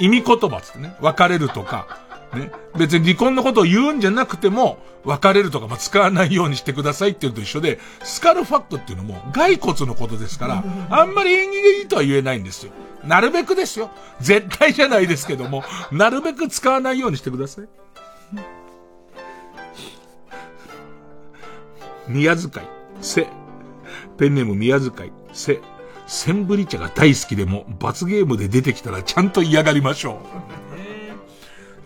意味言葉つってね。別れるとか、ね。別に離婚のことを言うんじゃなくても、別れるとか、ま、使わないようにしてくださいっていうのと一緒で、スカルファックっていうのも骸骨のことですから、あんまり縁起がいいとは言えないんですよ。なるべくですよ。絶対じゃないですけども、なるべく使わないようにしてください。宮遣い、せ。ペンネーム宮遣い、せ。センブリ茶が大好きでも、罰ゲームで出てきたらちゃんと嫌がりましょ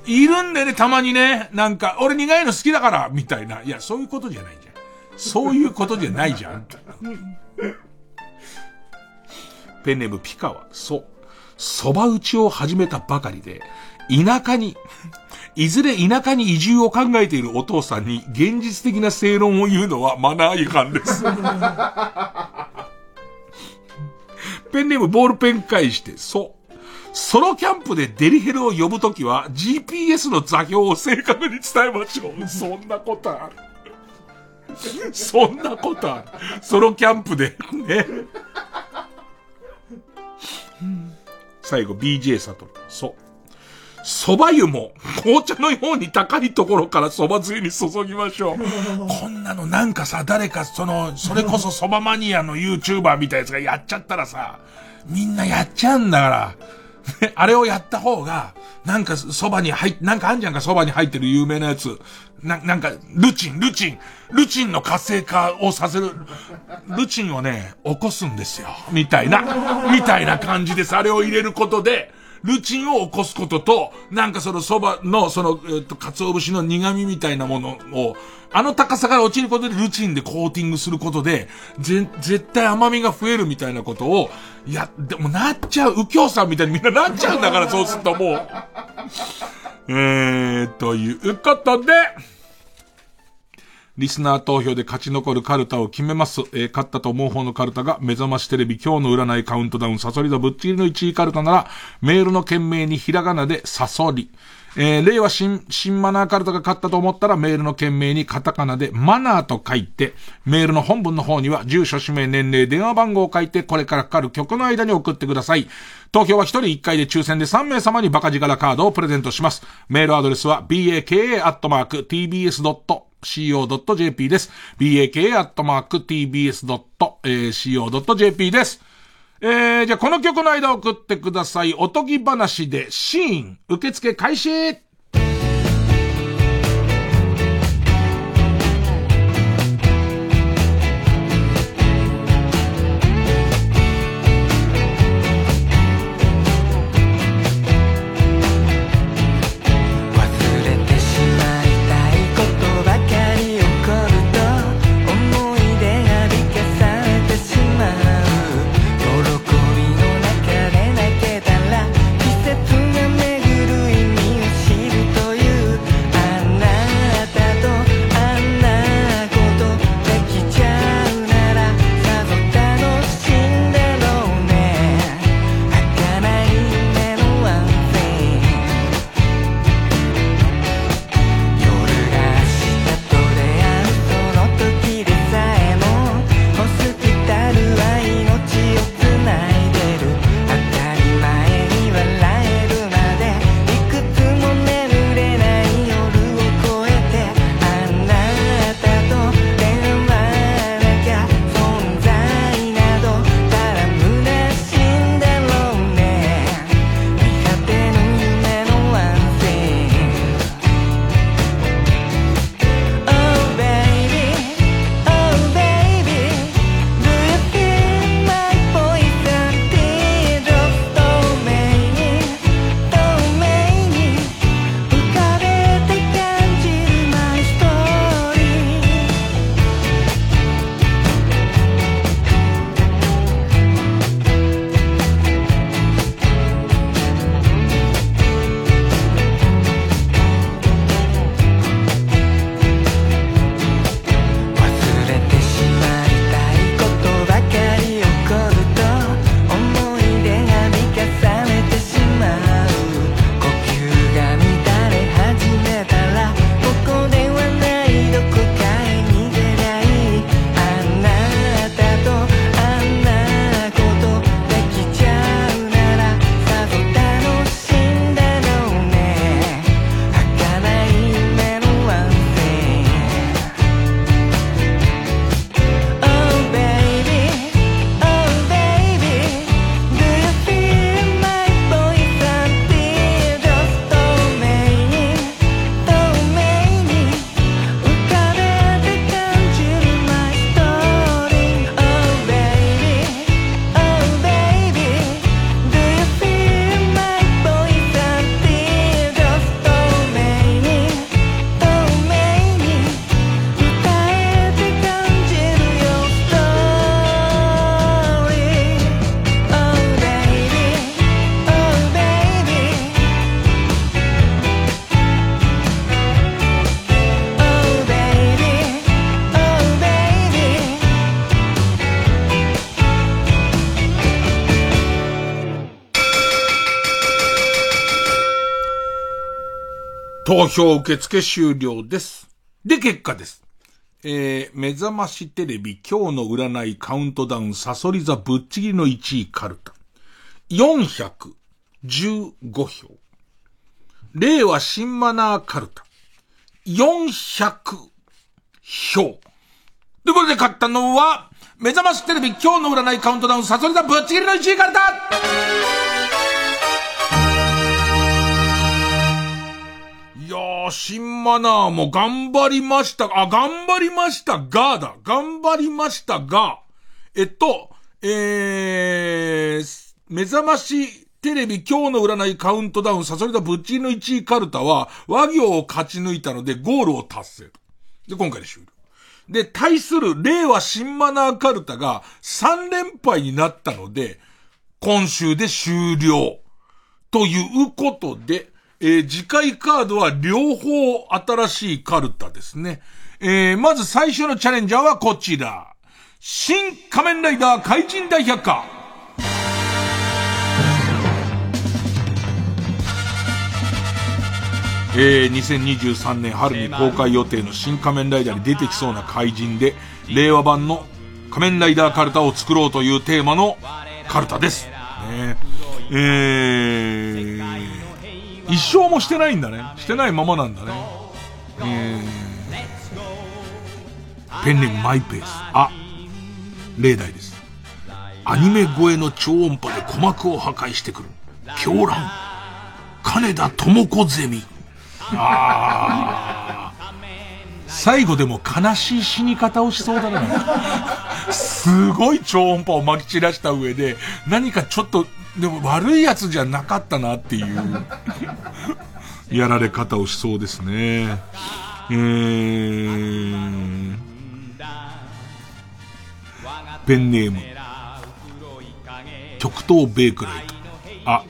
う。いるんでね、たまにね。なんか、俺苦いの好きだから、みたいな。いや、そういうことじゃないじゃん。そういうことじゃないじゃん。ペンネームピカは、そう。蕎麦打ちを始めたばかりで、田舎に、いずれ田舎に移住を考えているお父さんに現実的な正論を言うのはマナー違反です。ペンネームボールペン返して、そう。ソロキャンプでデリヘルを呼ぶときは GPS の座標を正確に伝えましょう。そんなことある。そんなことある。ソロキャンプで、ね。最後、BJ サトル。そう。蕎麦湯も紅茶のように高いところから蕎麦つゆに注ぎましょう。こんなのなんかさ、誰かその、それこそ蕎麦マニアの YouTuber みたいなやつがやっちゃったらさ、みんなやっちゃうんだから。あれをやった方が、なんかそばに入っ、なんかあんじゃんかそばに入ってる有名なやつ。な、なんか、ルチン、ルチン、ルチンの活性化をさせる、ルチンをね、起こすんですよ。みたいな、みたいな感じです。あれを入れることで、ルチンを起こすことと、なんかその蕎麦の、その、えっと、鰹節の苦味みたいなものを、あの高さから落ちることでルチンでコーティングすることで、ぜ、絶対甘みが増えるみたいなことを、いや、でもなっちゃう、右京さんみたいにみんななっちゃうんだから、そうするともう。えー、ということで、リスナー投票で勝ち残るカルタを決めます。えー、勝ったと思う方のカルタが、目覚ましテレビ今日の占いカウントダウン、サソリ座ぶっちぎりの1位カルタなら、メールの件名にひらがなでサソリ。えー、令和新、新マナーカルタが勝ったと思ったら、メールの件名にカタカナでマナーと書いて、メールの本文の方には、住所、氏名、年齢、電話番号を書いて、これからかかる曲の間に送ってください。投票は1人1回で抽選で3名様にバカ力カードをプレゼントします。メールアドレスは、baka.tbs. co.jp です。baka.tbs.co.jp です。えー、じゃあこの曲の間送ってください。おとぎ話でシーン、受付開始投票受付終了です。で、結果です。えー、目覚ましテレビ今日の占いカウントダウンサソリ座ぶっちぎりの1位カルタ。415票。令和新マナーカルタ。400票。ということで勝ったのは、目覚ましテレビ今日の占いカウントダウンサソリ座ぶっちぎりの1位カルタやー新マナーも頑張りました。あ、頑張りましたが、だ。頑張りましたが、えっと、えー、目覚ましテレビ今日の占いカウントダウンサソリダぶっちりの1位カルタは和行を勝ち抜いたのでゴールを達成。で、今回で終了。で、対する令和新マナーカルタが3連敗になったので、今週で終了。ということで、えー次回カードは両方新しいカルタですね。えーまず最初のチャレンジャーはこちら。新仮面ライダー怪人大百科。えー、2023年春に公開予定の新仮面ライダーに出てきそうな怪人で、令和版の仮面ライダーカルタを作ろうというテーマのカルタです。ねえー、一生もしてないんだね。してないままなんだね。えー、ペンネームマイペース。あ、例題です。アニメ声の超音波で鼓膜を破壊してくる。狂乱。金田智子ゼミ。あー最後でも悲しい死に方をしそうだな。すごい超音波を撒き散らした上で、何かちょっと、でも悪いやつじゃなかったなっていう、やられ方をしそうですね。えー、ペンネーム、極東ベイクライト。あ、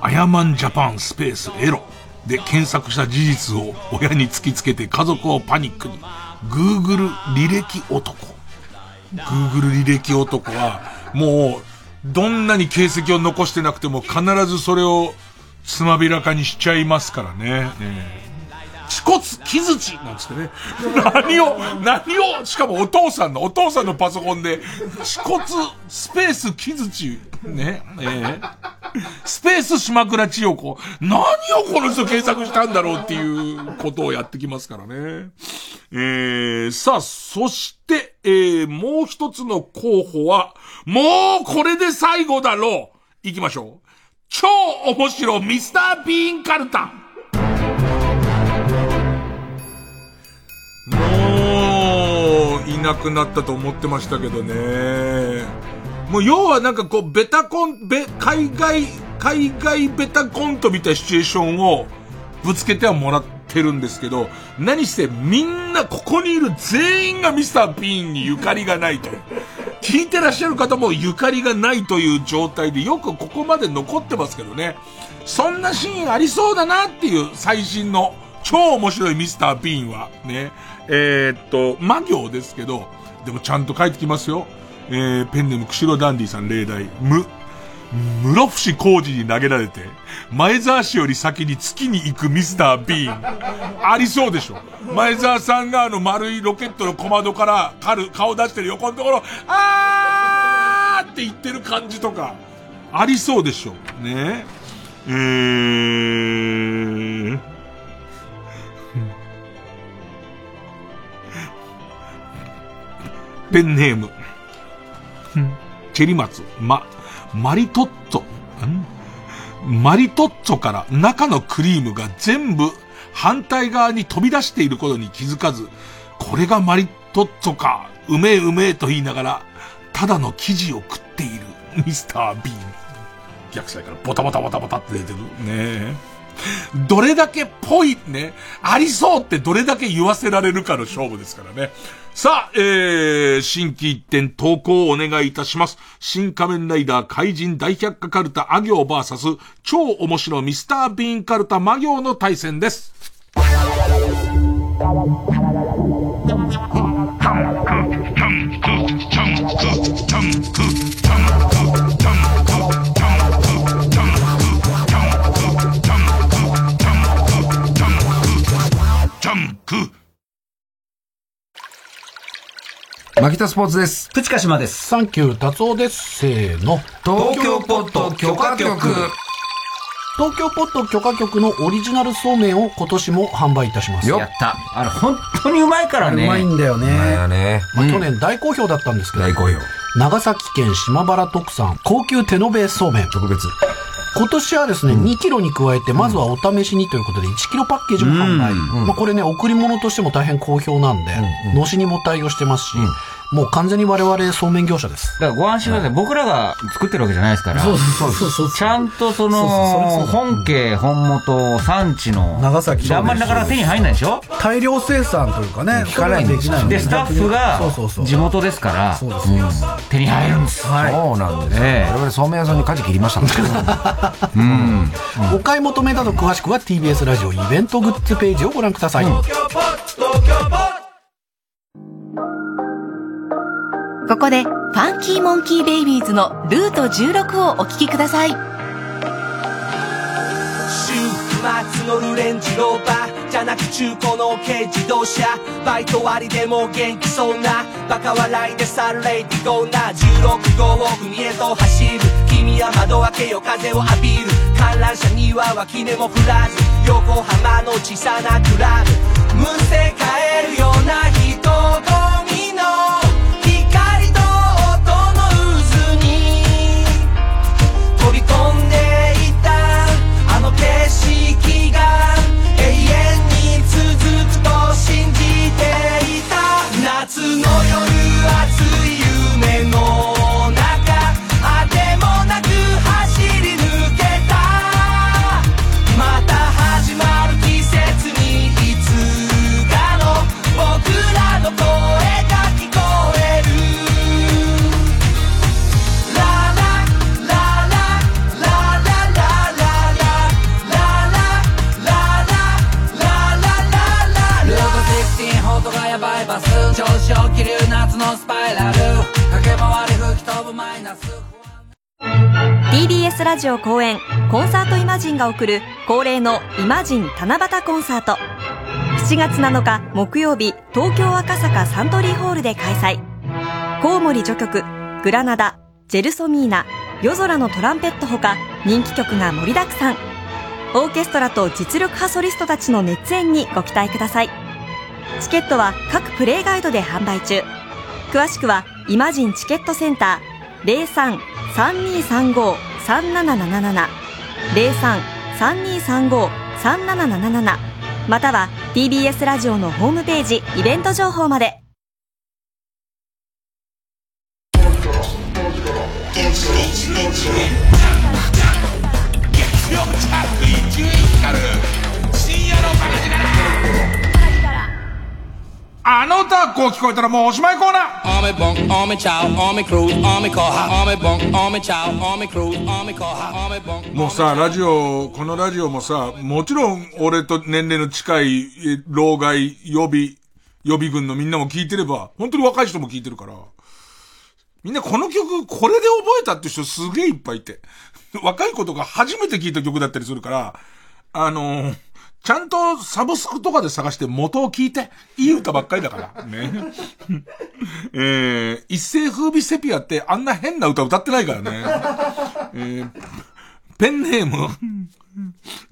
アヤマンジャパンスペースエロで検索した事実を親に突きつけて家族をパニックに。Google 履歴男。Google 履歴男は、もう、どんなに形跡を残してなくても必ずそれをつまびらかにしちゃいますからね。ええ恥骨木槌なんつってね。何を、何を、しかもお父さんの、お父さんのパソコンで、恥骨スペース木槌、ね、ええスペース島倉千代子。何をこの人検索したんだろうっていうことをやってきますからね。えー、さあ、そして、えー、もう一つの候補は、もうこれで最後だろう行きましょう。超面白ミスター・ビーン・カルタ。なくなったと思ってましたけどね。もう要はなんかこう、ベタコン、ベ、海外、海外ベタコントみたいなシチュエーションをぶつけてはもらってるんですけど、何してみんなここにいる全員がミスター・ビーンにゆかりがないと。聞いてらっしゃる方もゆかりがないという状態でよくここまで残ってますけどね。そんなシーンありそうだなっていう最新の超面白いミスター・ビーンはね。えーっと、魔行ですけど、でもちゃんと書いてきますよ。えー、ペンネーム釧路ダンディさん例題。む、室伏浩二に投げられて、前澤氏より先に月に行くミスター・ビーン。ありそうでしょ。前澤さんがあの丸いロケットの小窓から軽顔出してる横のところ、あーって言ってる感じとか、ありそうでしょ。ねええー、ペンネーム。チェリマツ、ま、マリトッツォ。ん？マリトッツォから中のクリームが全部反対側に飛び出していることに気づかず、これがマリトッツォか、うめえうめえと言いながら、ただの生地を食っているミスター・ビーン。逆サイからボタボタボタボタって出てる。ねえ。どれだけぽいね、ありそうってどれだけ言わせられるかの勝負ですからね。さあ、えー、新規一点投稿をお願いいたします。新仮面ライダー怪人大百科カルタあ行 VS 超面白ミスタービーンカルタ魔行の対戦です。牧田スポーツです。プチカシマです。サンキュー達夫です。せーの。東京ポット許可局。東京ポット許可局のオリジナルそうめんを今年も販売いたします。やった。あれ、本当にうまいからね。うまいんだよね。うまいよね。まあ、去年大好評だったんですけど。大好評。長崎県島原特産高級手延べそうめん。特別。今年はですね、2キロに加えて、まずはお試しにということで、1キロパッケージも販売。まあこれね、贈り物としても大変好評なんで、のしにも対応してますし、もう完全に我々そうめん業者です。だからご安心ください。僕らが作ってるわけじゃないですから。そうそうそうそうちゃんとその、本家、本元、産地の。長崎であんまりなかなか手に入んないでしょ？大量生産というかね、聞かないんでスタッフが地元ですから、そうですうん手に入るんです。そうなんですええ我々そうめん屋さんに舵切りました。うん。お買い求めなど詳しくは TBS ラジオイベントグッズページをご覧ください。ここで、ファンキーモンキーベイビーズのルート16をお聴きください。週末乗るレンジローバーじゃなく中古の軽自動車バイト割でも元気そうなバカ笑いでさあ Ready Go な16号を海へと走る。君は窓開けよ風を浴びる。観覧車には脇目も振らず横浜の小さなクラブ。むせ返るような人混 TBS ラジオ公演コンサートイマジンが送る恒例のイマジン七夕コンサート。7月7日木曜日東京赤坂サントリーホールで開催。コウモリ序曲グラナダジェルソミーナ夜空のトランペットほか人気曲が盛りだくさん。オーケストラと実力派ソリストたちの熱演にご期待ください。チケットは各プレイガイドで販売中。詳しくはイマジンチケットセンター零三三二三五三七七七零三三二三五三七七七または TBS ラジオのホームページイベント情報まで。あのタコ聞こえたらもうおしまいコーナー.もうさ、ラジオ、このラジオもさ、もちろん俺と年齢の近い、え老害、予備、予備軍のみんなも聞いてれば、本当に若い人も聞いてるから、みんなこの曲、これで覚えたって人すげえいっぱいいて。若い子とか初めて聞いた曲だったりするから、あのーちゃんとサブスクとかで探して元を聞いて、いい歌ばっかりだから。ね。えー、一世風靡セピアってあんな変な歌歌ってないからね。えー、ペンネーム、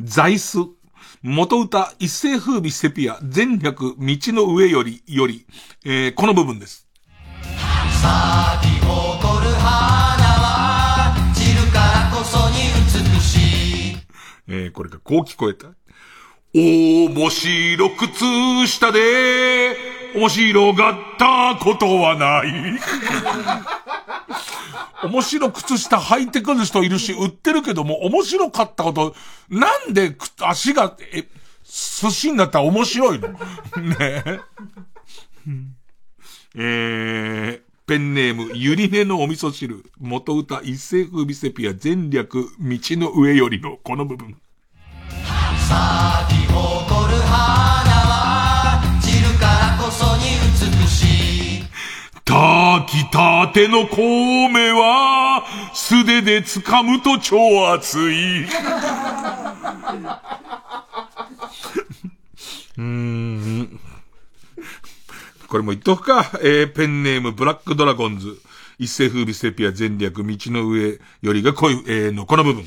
座椅子。元歌、一世風靡セピア、全略、道の上より、より、えー、この部分です。咲き誇る花は散るからこそに美しい。えー、これがこう聞こえた。面白靴下で、面白がったことはない。面白靴下履いてくる人いるし、売ってるけども、面白かったこと、なんでく足が、え、寿司になったら面白いの？ねえ。えー、ペンネーム、ゆりねのお味噌汁、元歌、一世風靡セピア、全略、道の上よりのこの部分。炊きたての米は、素手で掴むと超熱い。うん。これも言っとくか。えー、ペンネーム、ブラックドラゴンズ。一世風靡セピア全略、道の上よりがこうい、えー、のこの部分。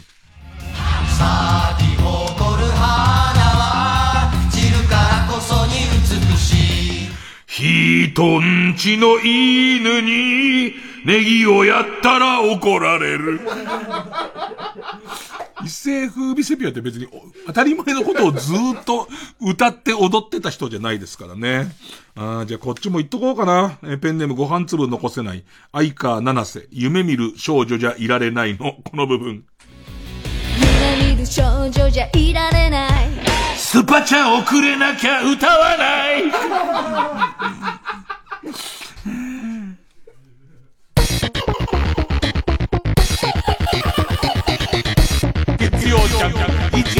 人んちの犬にネギをやったら怒られる。一世風靡セピアって別に当たり前のことをずっと歌って踊ってた人じゃないですからね。あーじゃあこっちも言っとこうかな。えペンネームご飯粒残せない。相川七瀬、夢見る少女じゃいられないの、この部分。る少女じゃいられないスパチャ遅れなきゃ歌わない月曜ジャン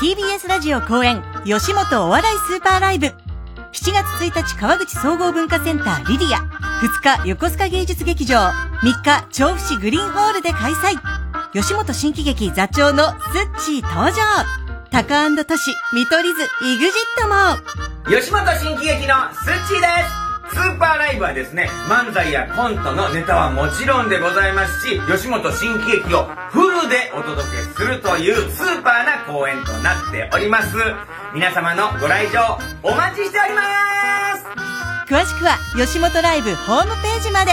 TBS ラジオ公演吉本お笑いスーパーライブ。7月1日川口総合文化センターリディア。2日横須賀芸術劇場。3日調布市グリーンホールで開催。吉本新喜劇座長のスッチー登場。タカトシ見取り図 EXIT も。吉本新喜劇のスッチーです。スーパーライブはですね、漫才やコントのネタはもちろんでございますし、吉本新喜劇をフルでお届けするというスーパーな公演となっております。皆様のご来場お待ちしております。詳しくは吉本ライブホームページまで。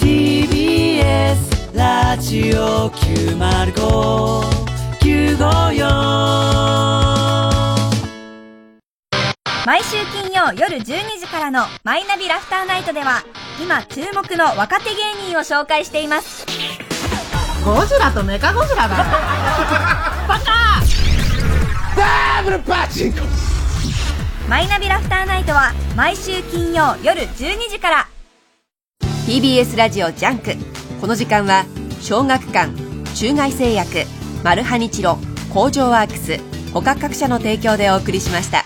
TBS ラジオ905954毎週金曜夜12時からのマイナビラフターナイトでは今注目の若手芸人を紹介しています。ゴジラとメカゴジラだ。バカ！ダブルパチンコ。マイナビラフターナイトは毎週金曜夜12時から。TBS ラジオジャンク。この時間は小学館中外製薬マルハニチロ工場ワークス他各社の提供でお送りしました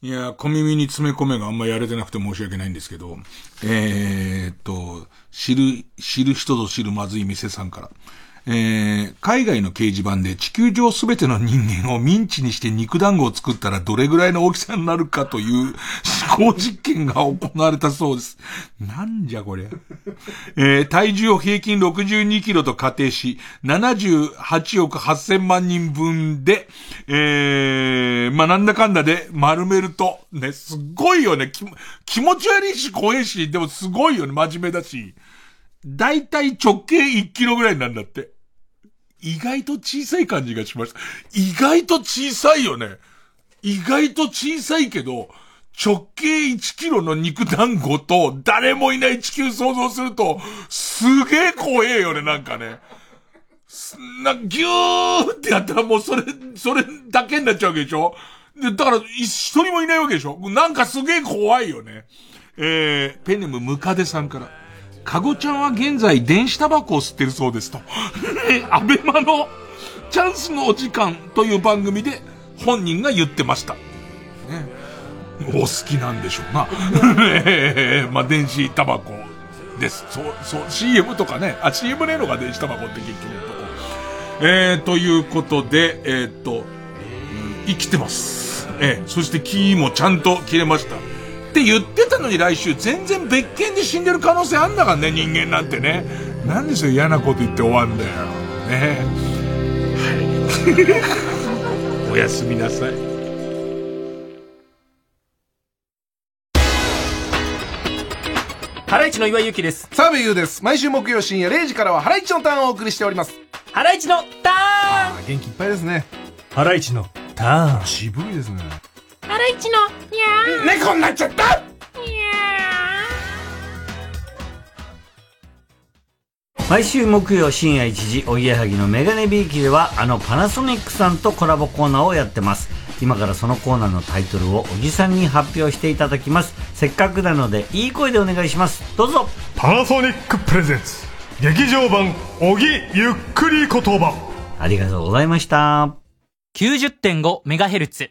いや、小耳に詰め込めがあんまやれてなくて申し訳ないんですけど、えー、っと、知る、知る人ぞ知るまずい店さんから。えー、海外の掲示板で地球上すべての人間をミンチにして肉団子を作ったらどれぐらいの大きさになるかという思考実験が行われたそうです。なんじゃこれ。えー、体重を平均62キロと仮定し、78億8000万人分で、えー、まあ、なんだかんだで丸めると、ね、すっごいよね。気気持ち悪いし怖いし、でもすごいよね。真面目だし。だいたい直径1キロぐらいなんだって。意外と小さい感じがしました。意外と小さいよね。意外と小さいけど、直径1キロの肉団子と誰もいない地球想像すると、すげえ怖えよね、なんかね。すな、ぎゅーってやったらもうそれ、それだけになっちゃうわけでしょ？で、だから、一人もいないわけでしょ？なんかすげえ怖いよね。えー、ペンネムムカデさんから。かごちゃんは現在電子タバコを吸ってるそうですと。アベマのチャンスのお時間という番組で本人が言ってました。ね、お好きなんでしょうな。まあ、電子タバコです。そう、そう、CM とかね。あ、CM ねえのが電子タバコって結局のとこ。えー、ということで、えーっと、生きてます。えーそして木もちゃんと切れました。って言ってたのに来週全然別件で死んでる可能性あんだからね、人間なんてね。なんでそう嫌なこと言って終わんだよ。ねはい。おやすみなさい。ハライチの岩井ゆきです。澤部優です。毎週木曜深夜0時からはハライチのターンをお送りしております。ハライチのターン元気いっぱいですね。ハライチのターン渋いですね。ハライチのにゃー猫になっちゃった？毎週木曜深夜1時おぎやはぎのメガネビーキではあのパナソニックさんとコラボコーナーをやってます。今からそのコーナーのタイトルをおじさんに発表していただきます。せっかくなのでいい声でお願いします。どうぞ。パナソニックプレゼンツ劇場版おぎゆっくり言葉。ありがとうございました。90.5MHz